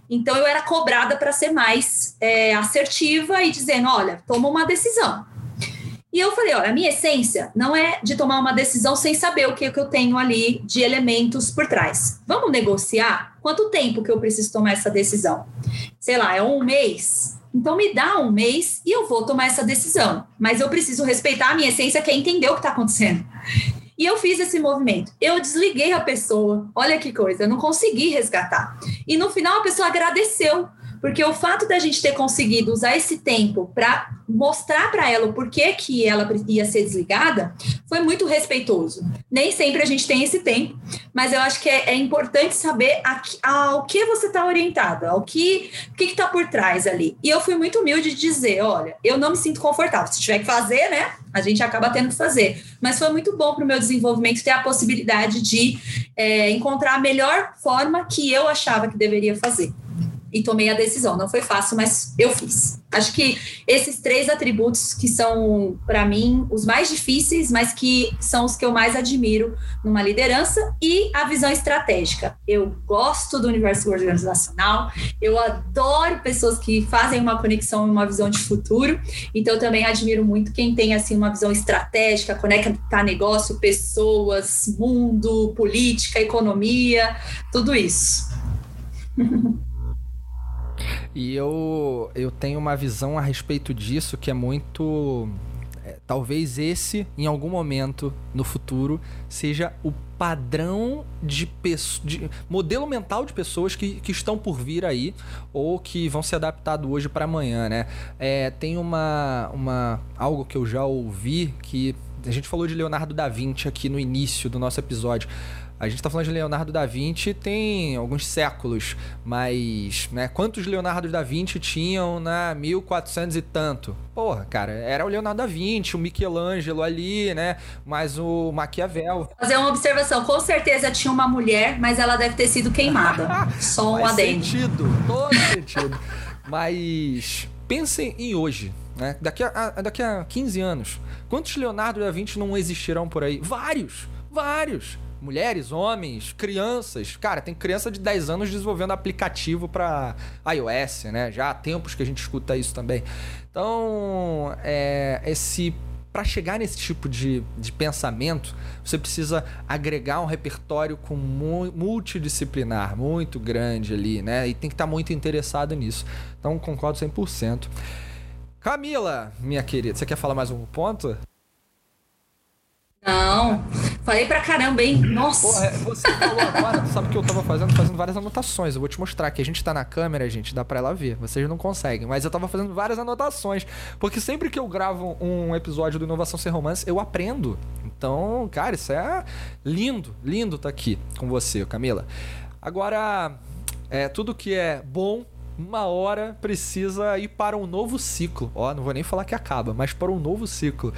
então eu era cobrada para ser mais é, assertiva e dizendo: olha, toma uma decisão. E eu falei, olha, a minha essência não é de tomar uma decisão sem saber o que, que eu tenho ali de elementos por trás. Vamos negociar? Quanto tempo que eu preciso tomar essa decisão? Sei lá, é um mês? Então me dá um mês e eu vou tomar essa decisão. Mas eu preciso respeitar a minha essência, que é entender o que está acontecendo. E eu fiz esse movimento. Eu desliguei a pessoa. Olha que coisa, eu não consegui resgatar. E no final a pessoa agradeceu porque o fato da gente ter conseguido usar esse tempo para mostrar para ela o porquê que ela ia ser desligada foi muito respeitoso. Nem sempre a gente tem esse tempo, mas eu acho que é, é importante saber a, ao que você está orientada, ao que que está por trás ali. E eu fui muito humilde de dizer, olha, eu não me sinto confortável. Se tiver que fazer, né? A gente acaba tendo que fazer. Mas foi muito bom para o meu desenvolvimento ter a possibilidade de é, encontrar a melhor forma que eu achava que deveria fazer e tomei a decisão. Não foi fácil, mas eu fiz. Acho que esses três atributos que são, para mim, os mais difíceis, mas que são os que eu mais admiro numa liderança e a visão estratégica. Eu gosto do universo organizacional, eu adoro pessoas que fazem uma conexão e uma visão de futuro, então também admiro muito quem tem assim uma visão estratégica, conecta negócio, pessoas, mundo, política, economia, tudo isso. E eu, eu tenho uma visão a respeito disso que é muito. É, talvez esse, em algum momento no futuro, seja o padrão de, de modelo mental de pessoas que, que estão por vir aí ou que vão ser adaptados hoje para amanhã, né? É, tem uma, uma algo que eu já ouvi que a gente falou de Leonardo da Vinci aqui no início do nosso episódio. A gente está falando de Leonardo da Vinci tem alguns séculos, mas né, quantos Leonardo da Vinci tinham na 1400 e tanto? Porra, cara, era o Leonardo da Vinci, o Michelangelo ali, né? Mas o Maquiavel. Fazer uma observação, com certeza tinha uma mulher, mas ela deve ter sido queimada. Só um Faz adendo. sentido, todo sentido. Mas pensem em hoje, né? Daqui a, daqui a 15 anos, quantos Leonardo da Vinci não existirão por aí? Vários, vários mulheres, homens, crianças. Cara, tem criança de 10 anos desenvolvendo aplicativo para iOS, né? Já há tempos que a gente escuta isso também. Então, é, esse para chegar nesse tipo de, de pensamento, você precisa agregar um repertório com mu multidisciplinar, muito grande ali, né? E tem que estar tá muito interessado nisso. Então, concordo 100%. Camila, minha querida, você quer falar mais um ponto? Não, falei pra caramba, hein? Nossa! Porra, é, você falou agora, sabe o que eu tava fazendo? Fazendo várias anotações. Eu vou te mostrar que a gente tá na câmera, gente, dá pra ela ver. Vocês não conseguem, mas eu tava fazendo várias anotações. Porque sempre que eu gravo um episódio do Inovação Sem Romance, eu aprendo. Então, cara, isso é lindo, lindo tá aqui com você, Camila. Agora, é, tudo que é bom uma hora precisa ir para um novo ciclo. Ó, não vou nem falar que acaba, mas para um novo ciclo.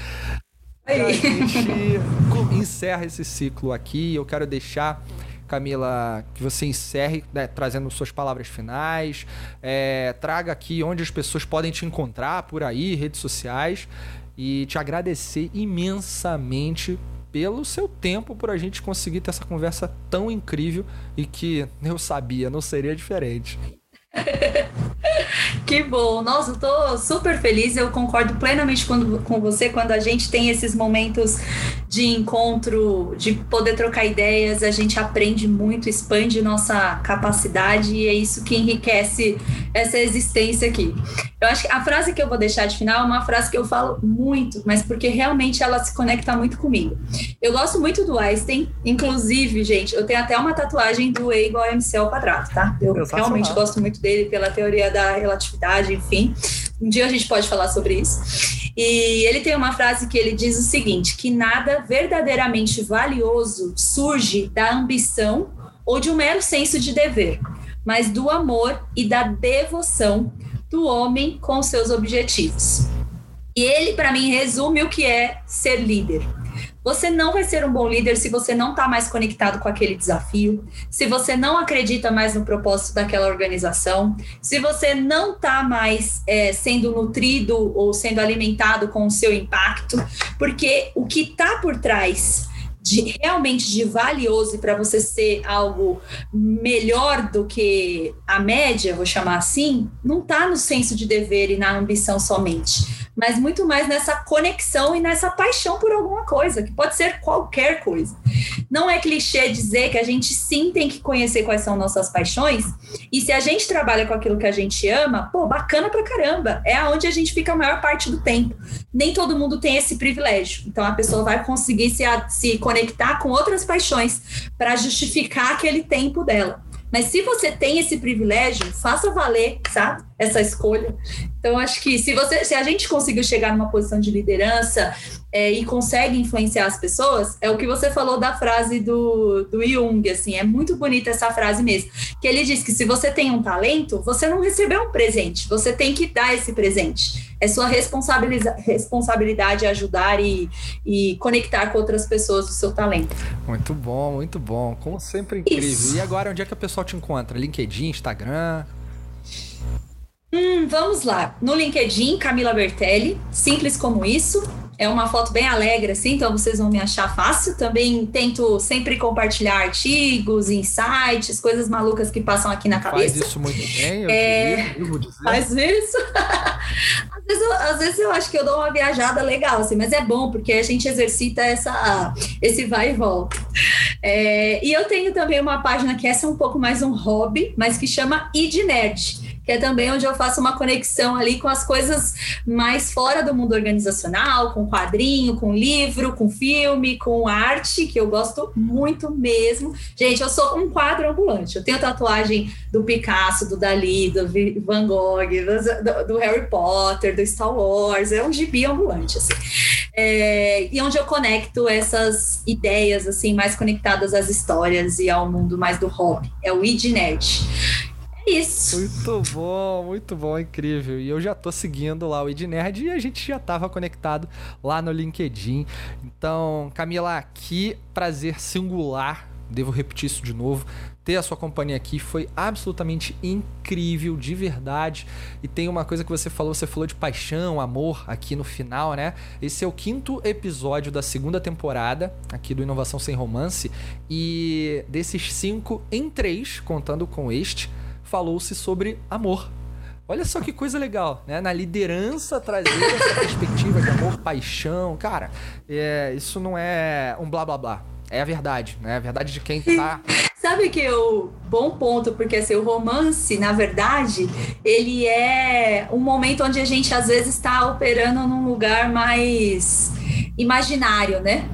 Aí. A gente encerra esse ciclo aqui. Eu quero deixar, Camila, que você encerre né, trazendo suas palavras finais. É, traga aqui onde as pessoas podem te encontrar por aí, redes sociais. E te agradecer imensamente pelo seu tempo por a gente conseguir ter essa conversa tão incrível e que eu sabia, não seria diferente. Que bom, nossa, eu tô super feliz. Eu concordo plenamente com, com você quando a gente tem esses momentos de encontro, de poder trocar ideias, a gente aprende muito, expande nossa capacidade e é isso que enriquece essa existência aqui. Eu acho que a frase que eu vou deixar de final é uma frase que eu falo muito, mas porque realmente ela se conecta muito comigo. Eu gosto muito do Einstein, inclusive, gente, eu tenho até uma tatuagem do E igual a MC ao quadrado, tá? Eu realmente gosto muito dele pela teoria da relatividade, enfim. Um dia a gente pode falar sobre isso. E ele tem uma frase que ele diz o seguinte: que nada verdadeiramente valioso surge da ambição ou de um mero senso de dever, mas do amor e da devoção do homem com seus objetivos. E ele, para mim, resume o que é ser líder. Você não vai ser um bom líder se você não está mais conectado com aquele desafio, se você não acredita mais no propósito daquela organização, se você não está mais é, sendo nutrido ou sendo alimentado com o seu impacto, porque o que está por trás de realmente de valioso para você ser algo melhor do que a média, vou chamar assim, não está no senso de dever e na ambição somente mas muito mais nessa conexão e nessa paixão por alguma coisa, que pode ser qualquer coisa. Não é clichê dizer que a gente sim tem que conhecer quais são nossas paixões, e se a gente trabalha com aquilo que a gente ama, pô, bacana pra caramba, é aonde a gente fica a maior parte do tempo. Nem todo mundo tem esse privilégio, então a pessoa vai conseguir se, se conectar com outras paixões para justificar aquele tempo dela. Mas se você tem esse privilégio, faça valer, sabe? Essa escolha. Então, acho que se você, se a gente conseguiu chegar numa posição de liderança é, e consegue influenciar as pessoas, é o que você falou da frase do, do Jung, assim, é muito bonita essa frase mesmo. Que ele diz que se você tem um talento, você não recebeu um presente, você tem que dar esse presente. É sua responsabilidade ajudar e, e conectar com outras pessoas do seu talento. Muito bom, muito bom. Como sempre, incrível. Isso. E agora, onde é que o pessoal te encontra? LinkedIn, Instagram? Hum, vamos lá. No LinkedIn, Camila Bertelli, simples como isso. É uma foto bem alegre, assim, então vocês vão me achar fácil. Também tento sempre compartilhar artigos, insights, coisas malucas que passam aqui na cabeça. Faz isso muito bem, eu, é... vou dizer. Faz isso. às, vezes eu, às vezes eu acho que eu dou uma viajada legal, assim, mas é bom, porque a gente exercita essa, esse vai e volta. É, e eu tenho também uma página que essa é um pouco mais um hobby, mas que chama Id Nerd que é também onde eu faço uma conexão ali com as coisas mais fora do mundo organizacional, com quadrinho, com livro, com filme, com arte, que eu gosto muito mesmo. Gente, eu sou um quadro ambulante. Eu tenho tatuagem do Picasso, do Dali, do Van Gogh, do, do Harry Potter, do Star Wars. É um gibi ambulante, assim. É, e onde eu conecto essas ideias assim mais conectadas às histórias e ao mundo mais do hobby. É o id Nerd isso. Muito bom, muito bom, incrível. E eu já tô seguindo lá o Ednerd e a gente já tava conectado lá no LinkedIn. Então, Camila, que prazer singular. Devo repetir isso de novo. Ter a sua companhia aqui foi absolutamente incrível, de verdade. E tem uma coisa que você falou, você falou de paixão, amor aqui no final, né? Esse é o quinto episódio da segunda temporada aqui do Inovação Sem Romance. E desses cinco, em três, contando com este, falou-se sobre amor. Olha só que coisa legal, né? Na liderança trazer essa perspectiva de amor, paixão. Cara, é, isso não é um blá blá blá. É a verdade, né? É a verdade de quem tá. Sabe que o bom ponto, porque assim, o romance, na verdade, ele é um momento onde a gente às vezes está operando num lugar mais imaginário, né?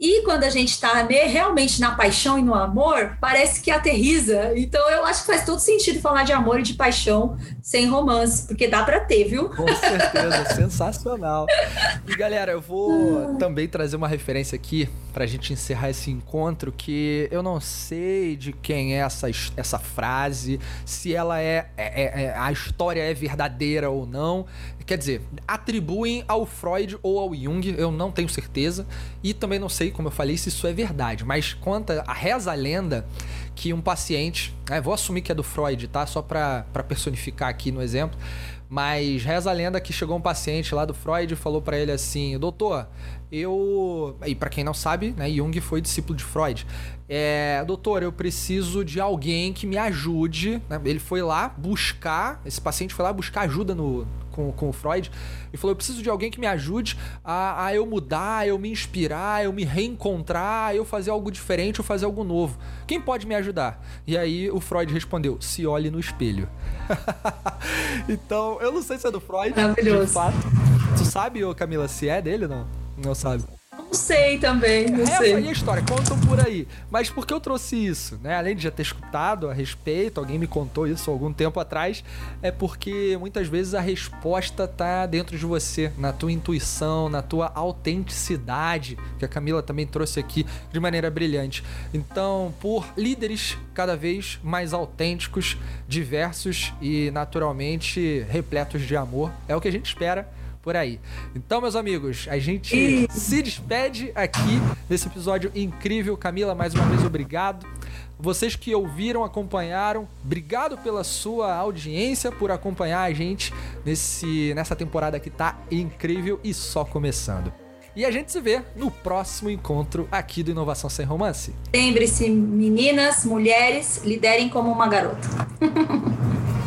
E quando a gente está realmente na paixão e no amor, parece que aterriza. Então eu acho que faz todo sentido falar de amor e de paixão sem romance, porque dá para ter, viu? Com certeza, sensacional. E galera, eu vou também trazer uma referência aqui pra gente encerrar esse encontro que eu não sei de quem é essa, essa frase, se ela é, é, é, é a história é verdadeira ou não. Quer dizer, atribuem ao Freud ou ao Jung, eu não tenho certeza. E também não sei, como eu falei, se isso é verdade. Mas conta, a reza a lenda que um paciente, né, vou assumir que é do Freud, tá? Só para personificar aqui no exemplo. Mas reza a lenda que chegou um paciente lá do Freud e falou para ele assim: Doutor, eu. E para quem não sabe, né, Jung foi discípulo de Freud. É, doutor, eu preciso de alguém que me ajude. Né? Ele foi lá buscar, esse paciente foi lá buscar ajuda no, com, com o Freud e falou: Eu preciso de alguém que me ajude a, a eu mudar, a eu me inspirar, a eu me reencontrar, a eu fazer algo diferente ou fazer algo novo. Quem pode me ajudar? E aí o Freud respondeu: Se olhe no espelho. então, eu não sei se é do Freud, Maravilhoso. de fato. Tu sabe, Camila, se é dele ou não? Não sabe. Não sei também, não Essa sei. aí é a história, contam por aí. Mas por que eu trouxe isso? Né? Além de já ter escutado a respeito, alguém me contou isso algum tempo atrás, é porque muitas vezes a resposta tá dentro de você, na tua intuição, na tua autenticidade, que a Camila também trouxe aqui de maneira brilhante. Então, por líderes cada vez mais autênticos, diversos e naturalmente repletos de amor, é o que a gente espera por aí. Então, meus amigos, a gente se despede aqui nesse episódio incrível. Camila, mais uma vez, obrigado. Vocês que ouviram, acompanharam, obrigado pela sua audiência, por acompanhar a gente nesse, nessa temporada que tá incrível e só começando. E a gente se vê no próximo encontro aqui do Inovação Sem Romance. Lembre-se, meninas, mulheres, liderem como uma garota.